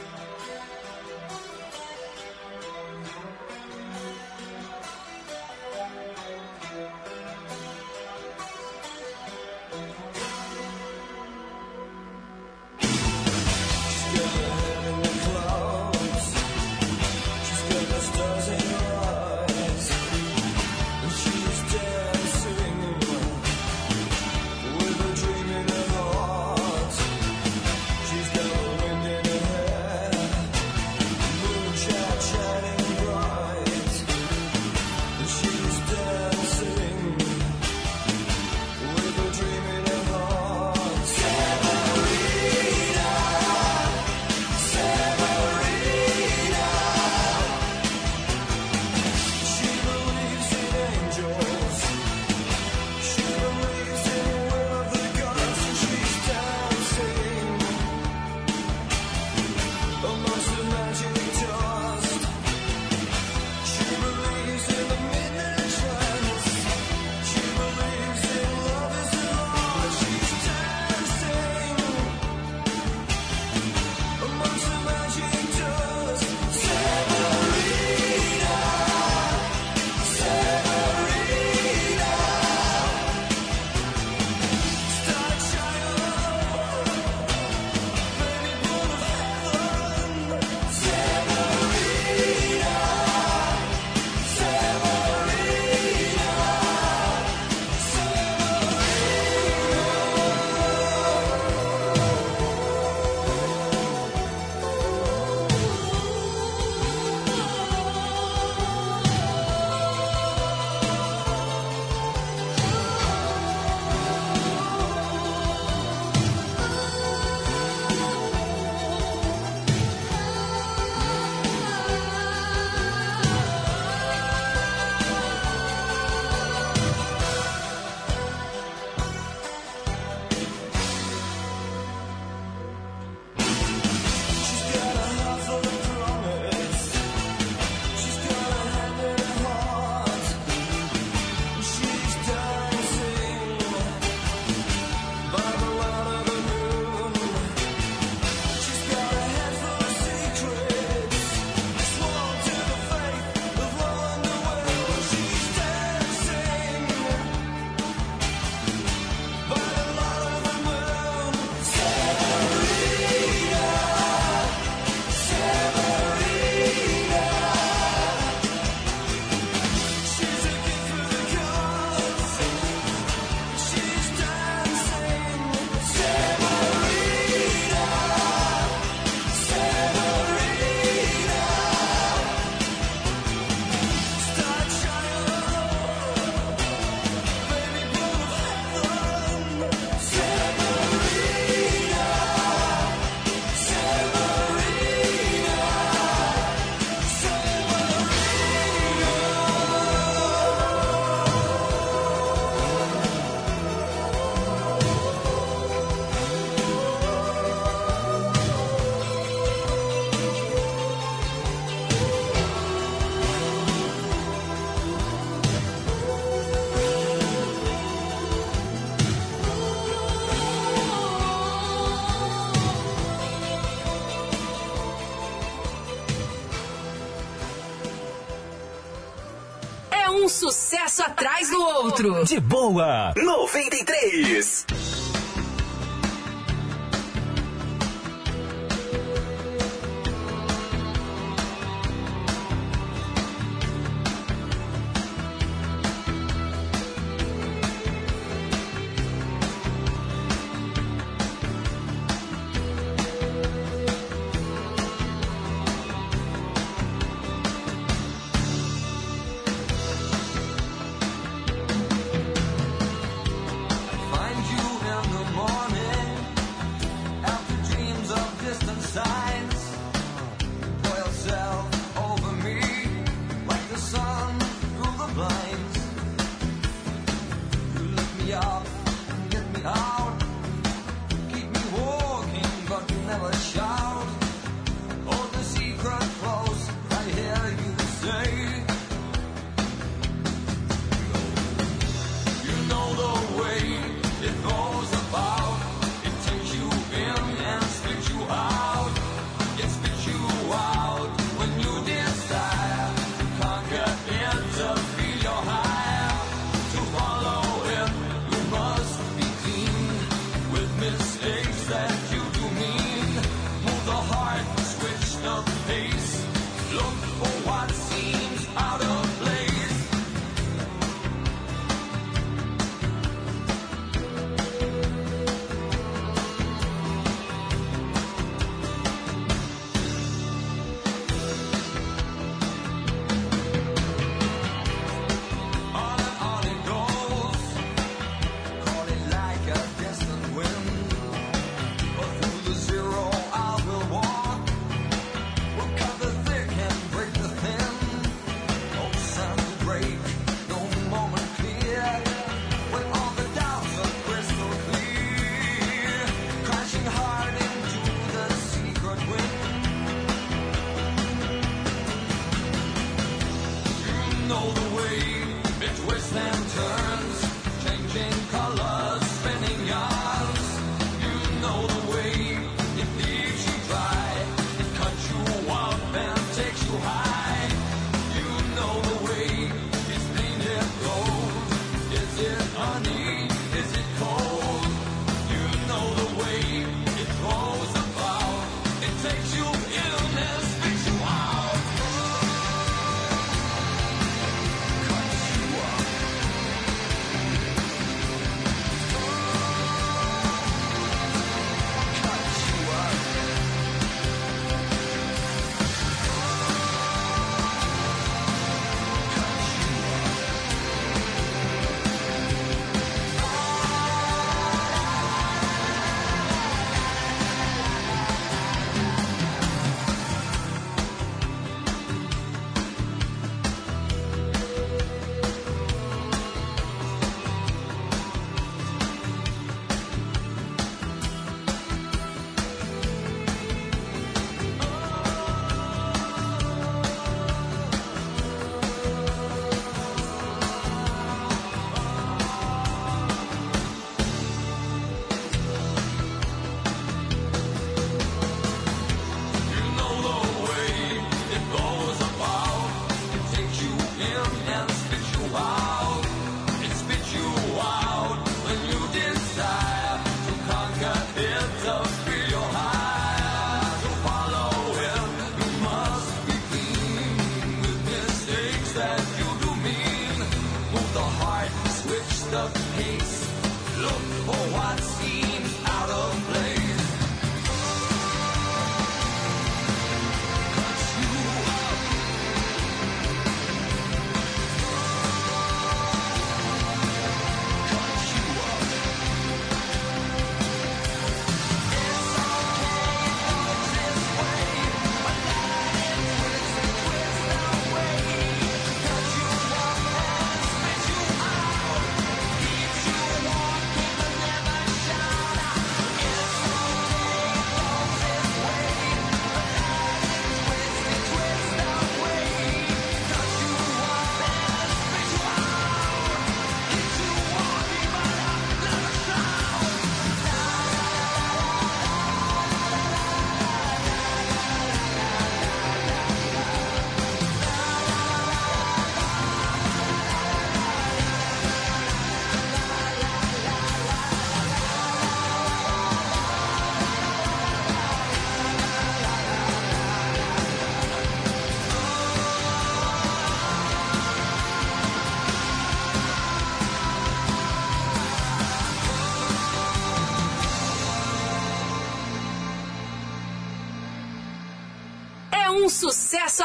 De boa. 93.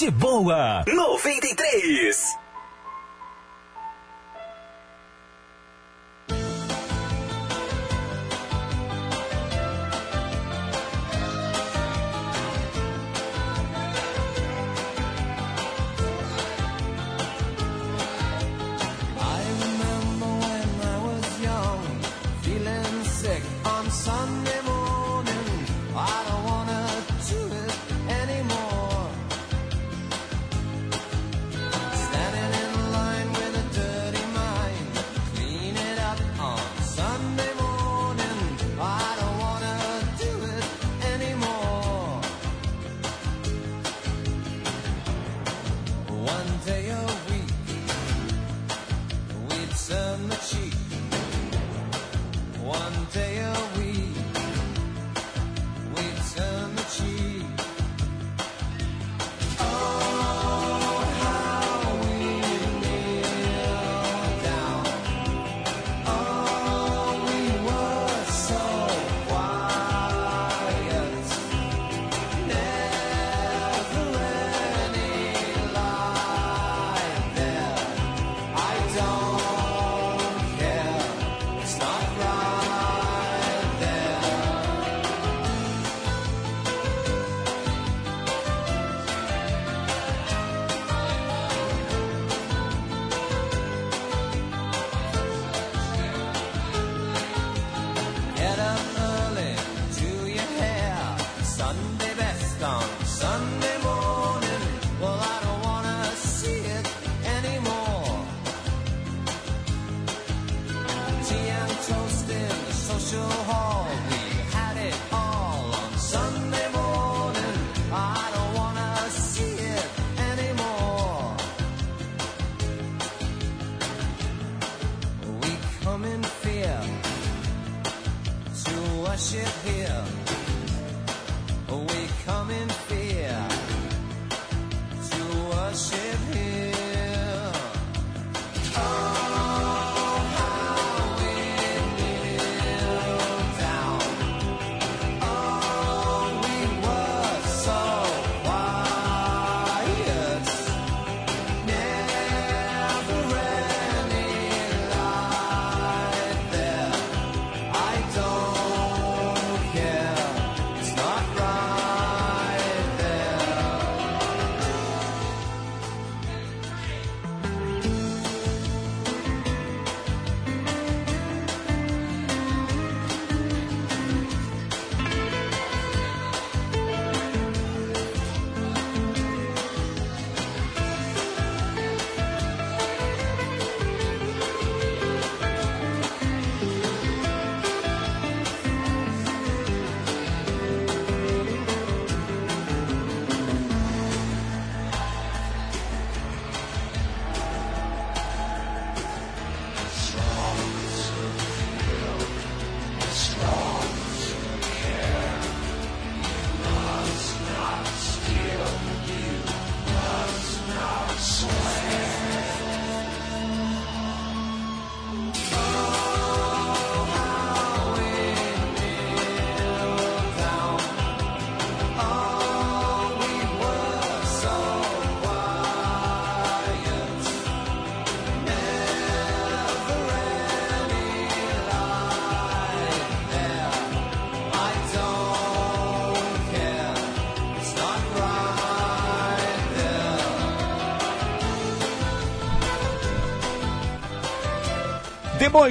De boa,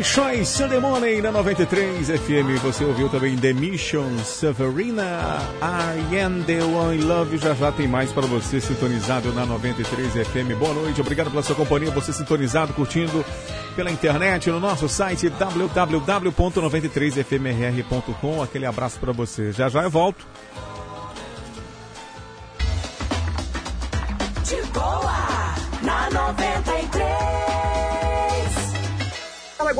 Choice, Sunday na 93 FM. Você ouviu também The Mission, Severina, I Am The One Love. Já já tem mais para você sintonizado na 93 FM. Boa noite, obrigado pela sua companhia. Você sintonizado, curtindo pela internet no nosso site www.93fmrr.com. Aquele abraço para você. Já já eu volto.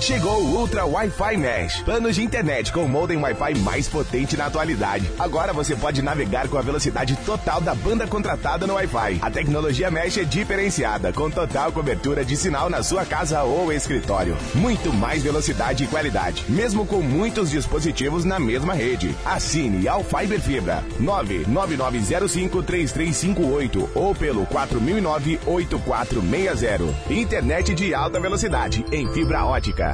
Chegou o Ultra Wi-Fi Mesh. Planos de internet com o modem Wi-Fi mais potente na atualidade. Agora você pode navegar com a velocidade total da banda contratada no Wi-Fi. A tecnologia Mesh é diferenciada, com total cobertura de sinal na sua casa ou escritório. Muito mais velocidade e qualidade, mesmo com muitos dispositivos na mesma rede. Assine ao Fiber Fibra 999053358 ou pelo 4009-8460. Internet de alta velocidade em fibra ótica.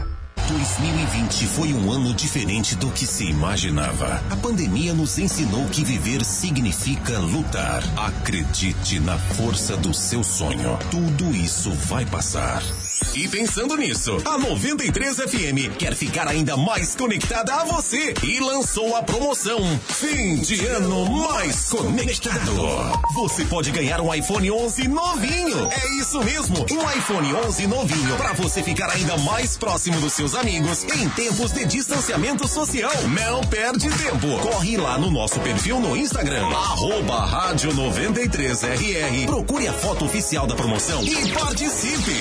2020 foi um ano diferente do que se imaginava. A pandemia nos ensinou que viver significa lutar. Acredite na força do seu sonho. Tudo isso vai passar. E pensando nisso, a 93 FM quer ficar ainda mais conectada a você e lançou a promoção Fim de Ano Mais Conectado. Você pode ganhar um iPhone 11 novinho. É isso mesmo, um iPhone 11 novinho para você ficar ainda mais próximo dos seus amigos em tempos de distanciamento social. Não perde tempo. Corre lá no nosso perfil no Instagram, arroba rádio 93RR. Procure a foto oficial da promoção e participe.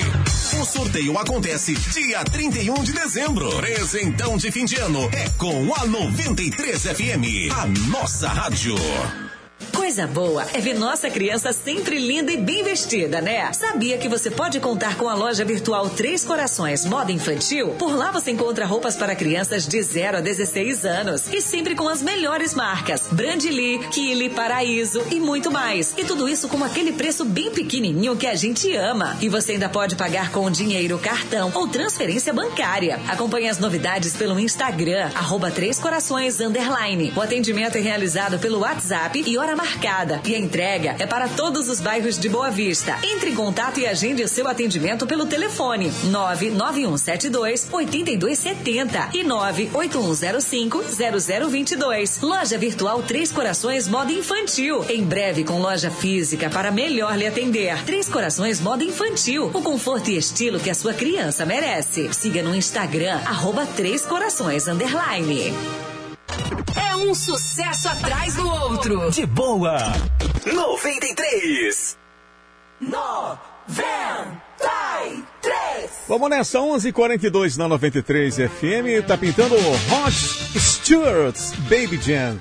O sorteio acontece dia 31 de dezembro. Presentão de fim de ano é com a 93 FM, a nossa rádio. Coisa boa é ver nossa criança sempre linda e bem vestida, né? Sabia que você pode contar com a loja virtual Três Corações Moda Infantil? Por lá você encontra roupas para crianças de 0 a 16 anos e sempre com as melhores marcas: Brandly, Kili, Paraíso e muito mais. E tudo isso com aquele preço bem pequenininho que a gente ama. E você ainda pode pagar com dinheiro, cartão ou transferência bancária. Acompanhe as novidades pelo Instagram, arroba Três Corações Underline. O atendimento é realizado pelo WhatsApp e hora marcada. E a entrega é para todos os bairros de Boa Vista. Entre em contato e agende o seu atendimento pelo telefone 99172 8270 e 98105 0022. Loja virtual Três Corações Moda Infantil. Em breve com loja física para melhor lhe atender. Três Corações Moda Infantil. O conforto e estilo que a sua criança merece. Siga no Instagram, arroba Três Corações Underline. É um sucesso atrás do outro. De boa. 93. 93. Vamos nessa, 11:42 na 93 FM. Tá pintando o Rod Stewart's Baby Jam.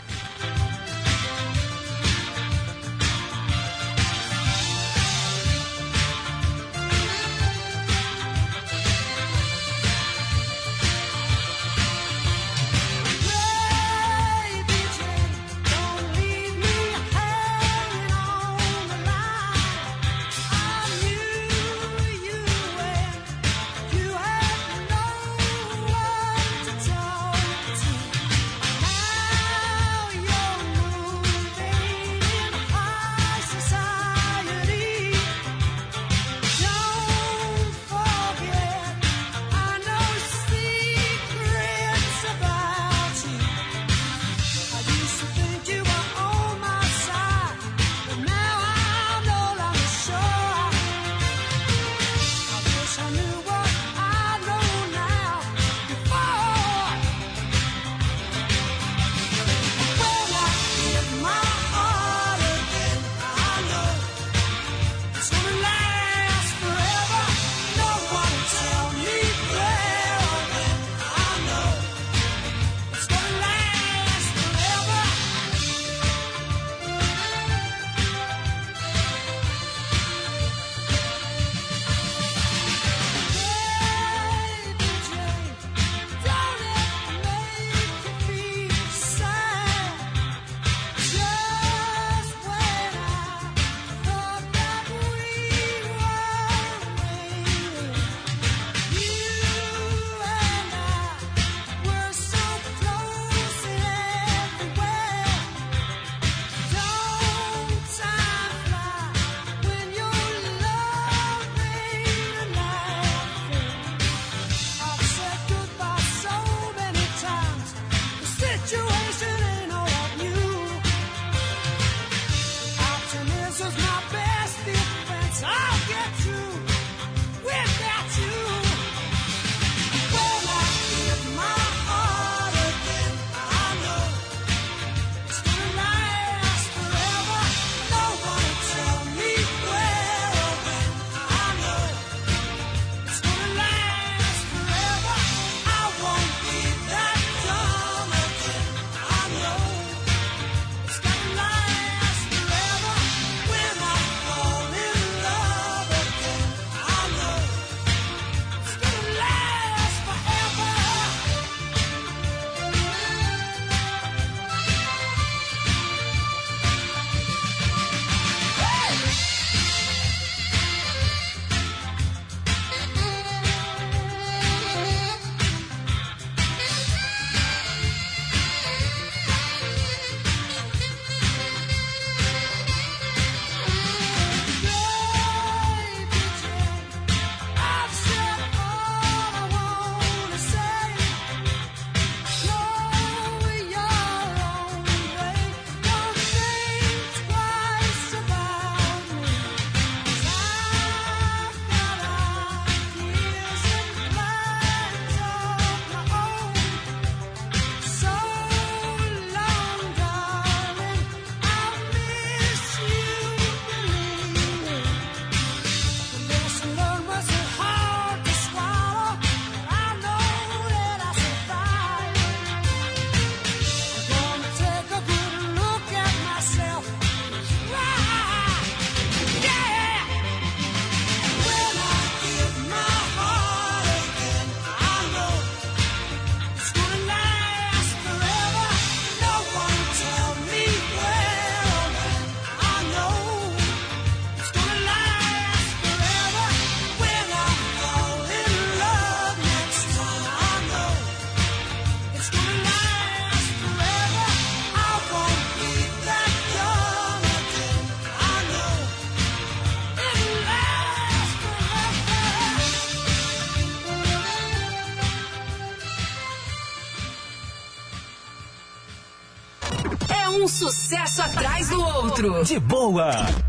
Atrás do outro. De boa.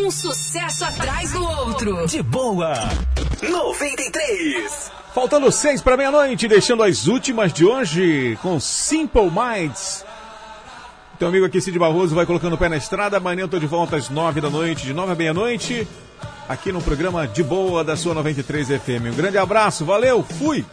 Um sucesso atrás do outro. De boa. 93. Faltando seis para meia-noite, deixando as últimas de hoje com Simple Minds. Teu amigo aqui, Cid Barroso, vai colocando o pé na estrada. Amanhã eu tô de volta às nove da noite, de nove à meia-noite, aqui no programa De Boa da sua 93 FM. Um grande abraço, valeu, fui!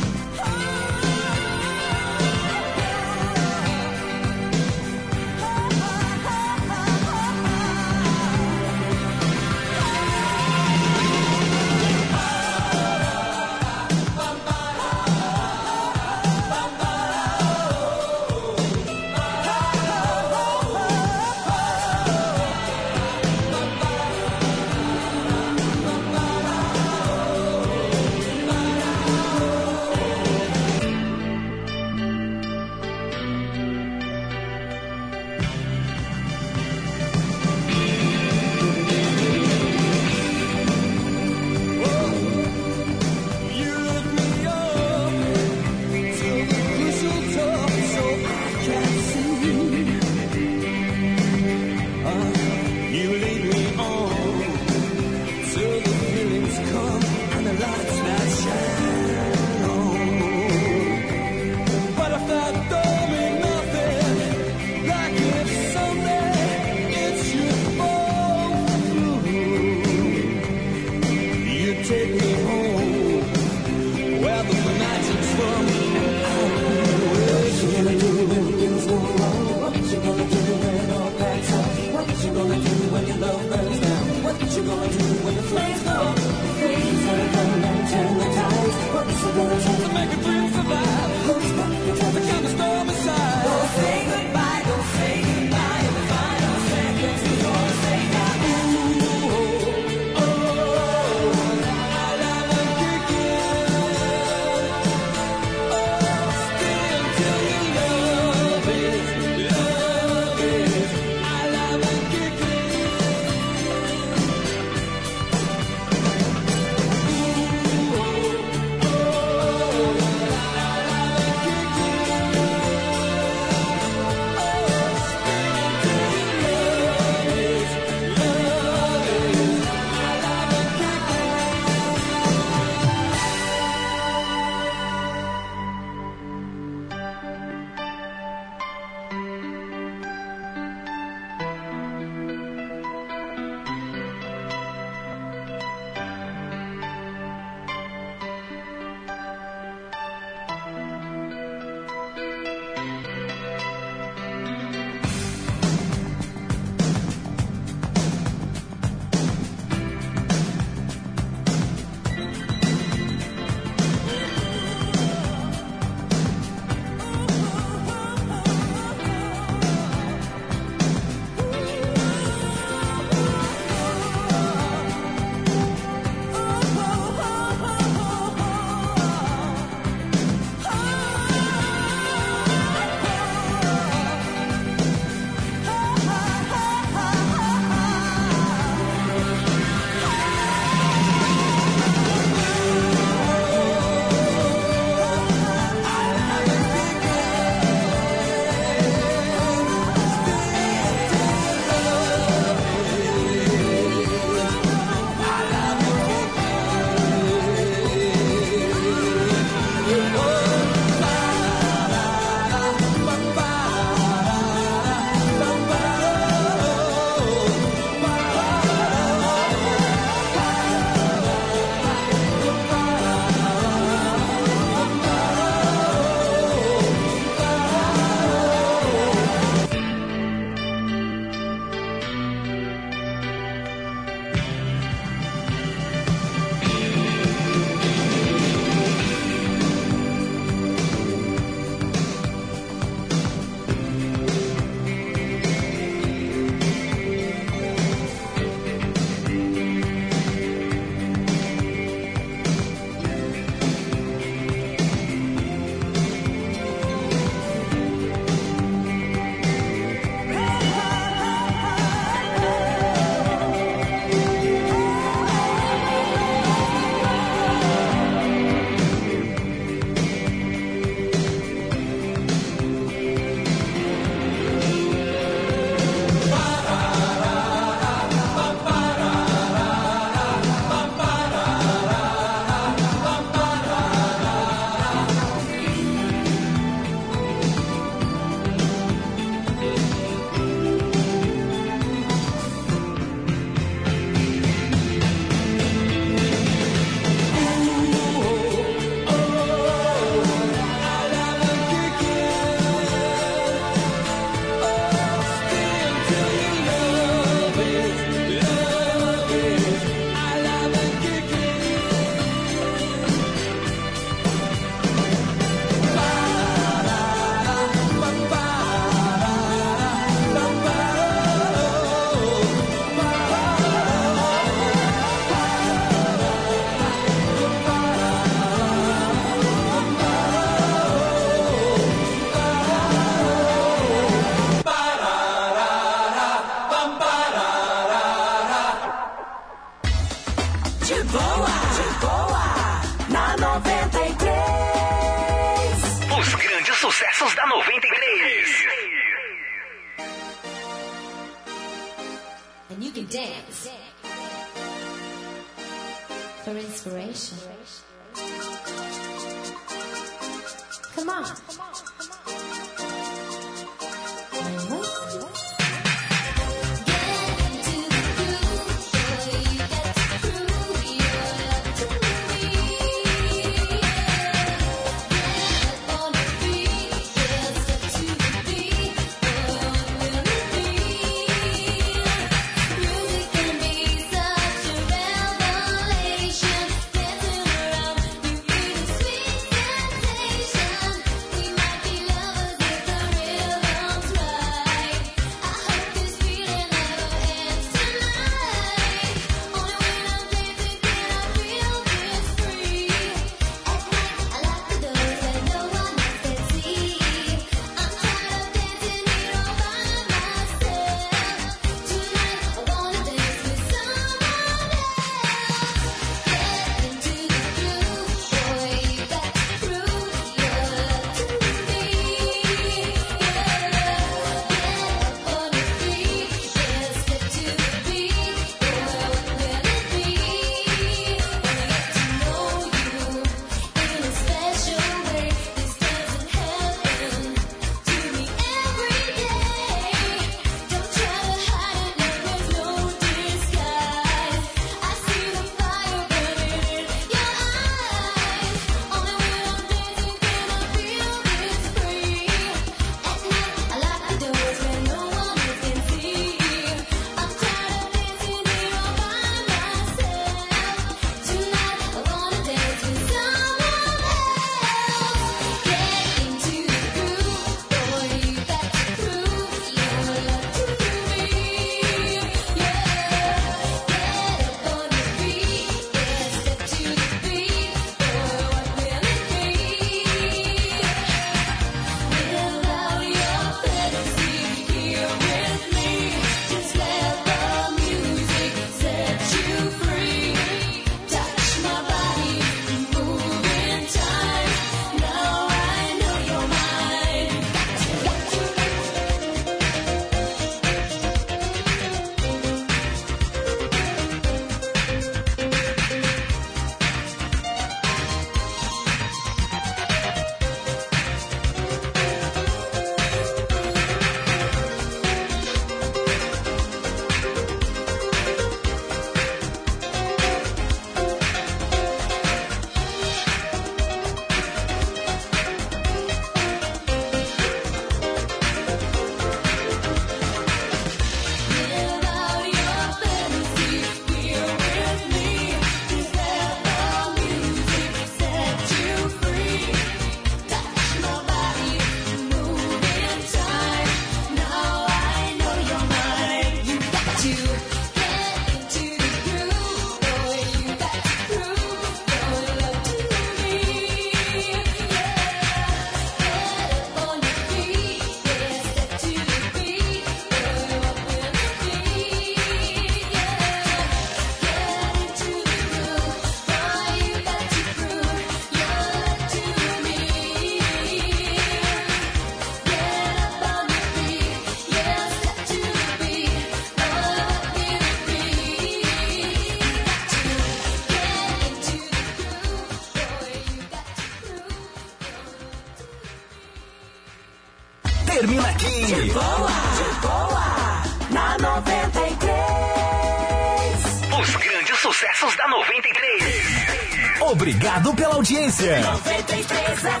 Audiência. 93 FM.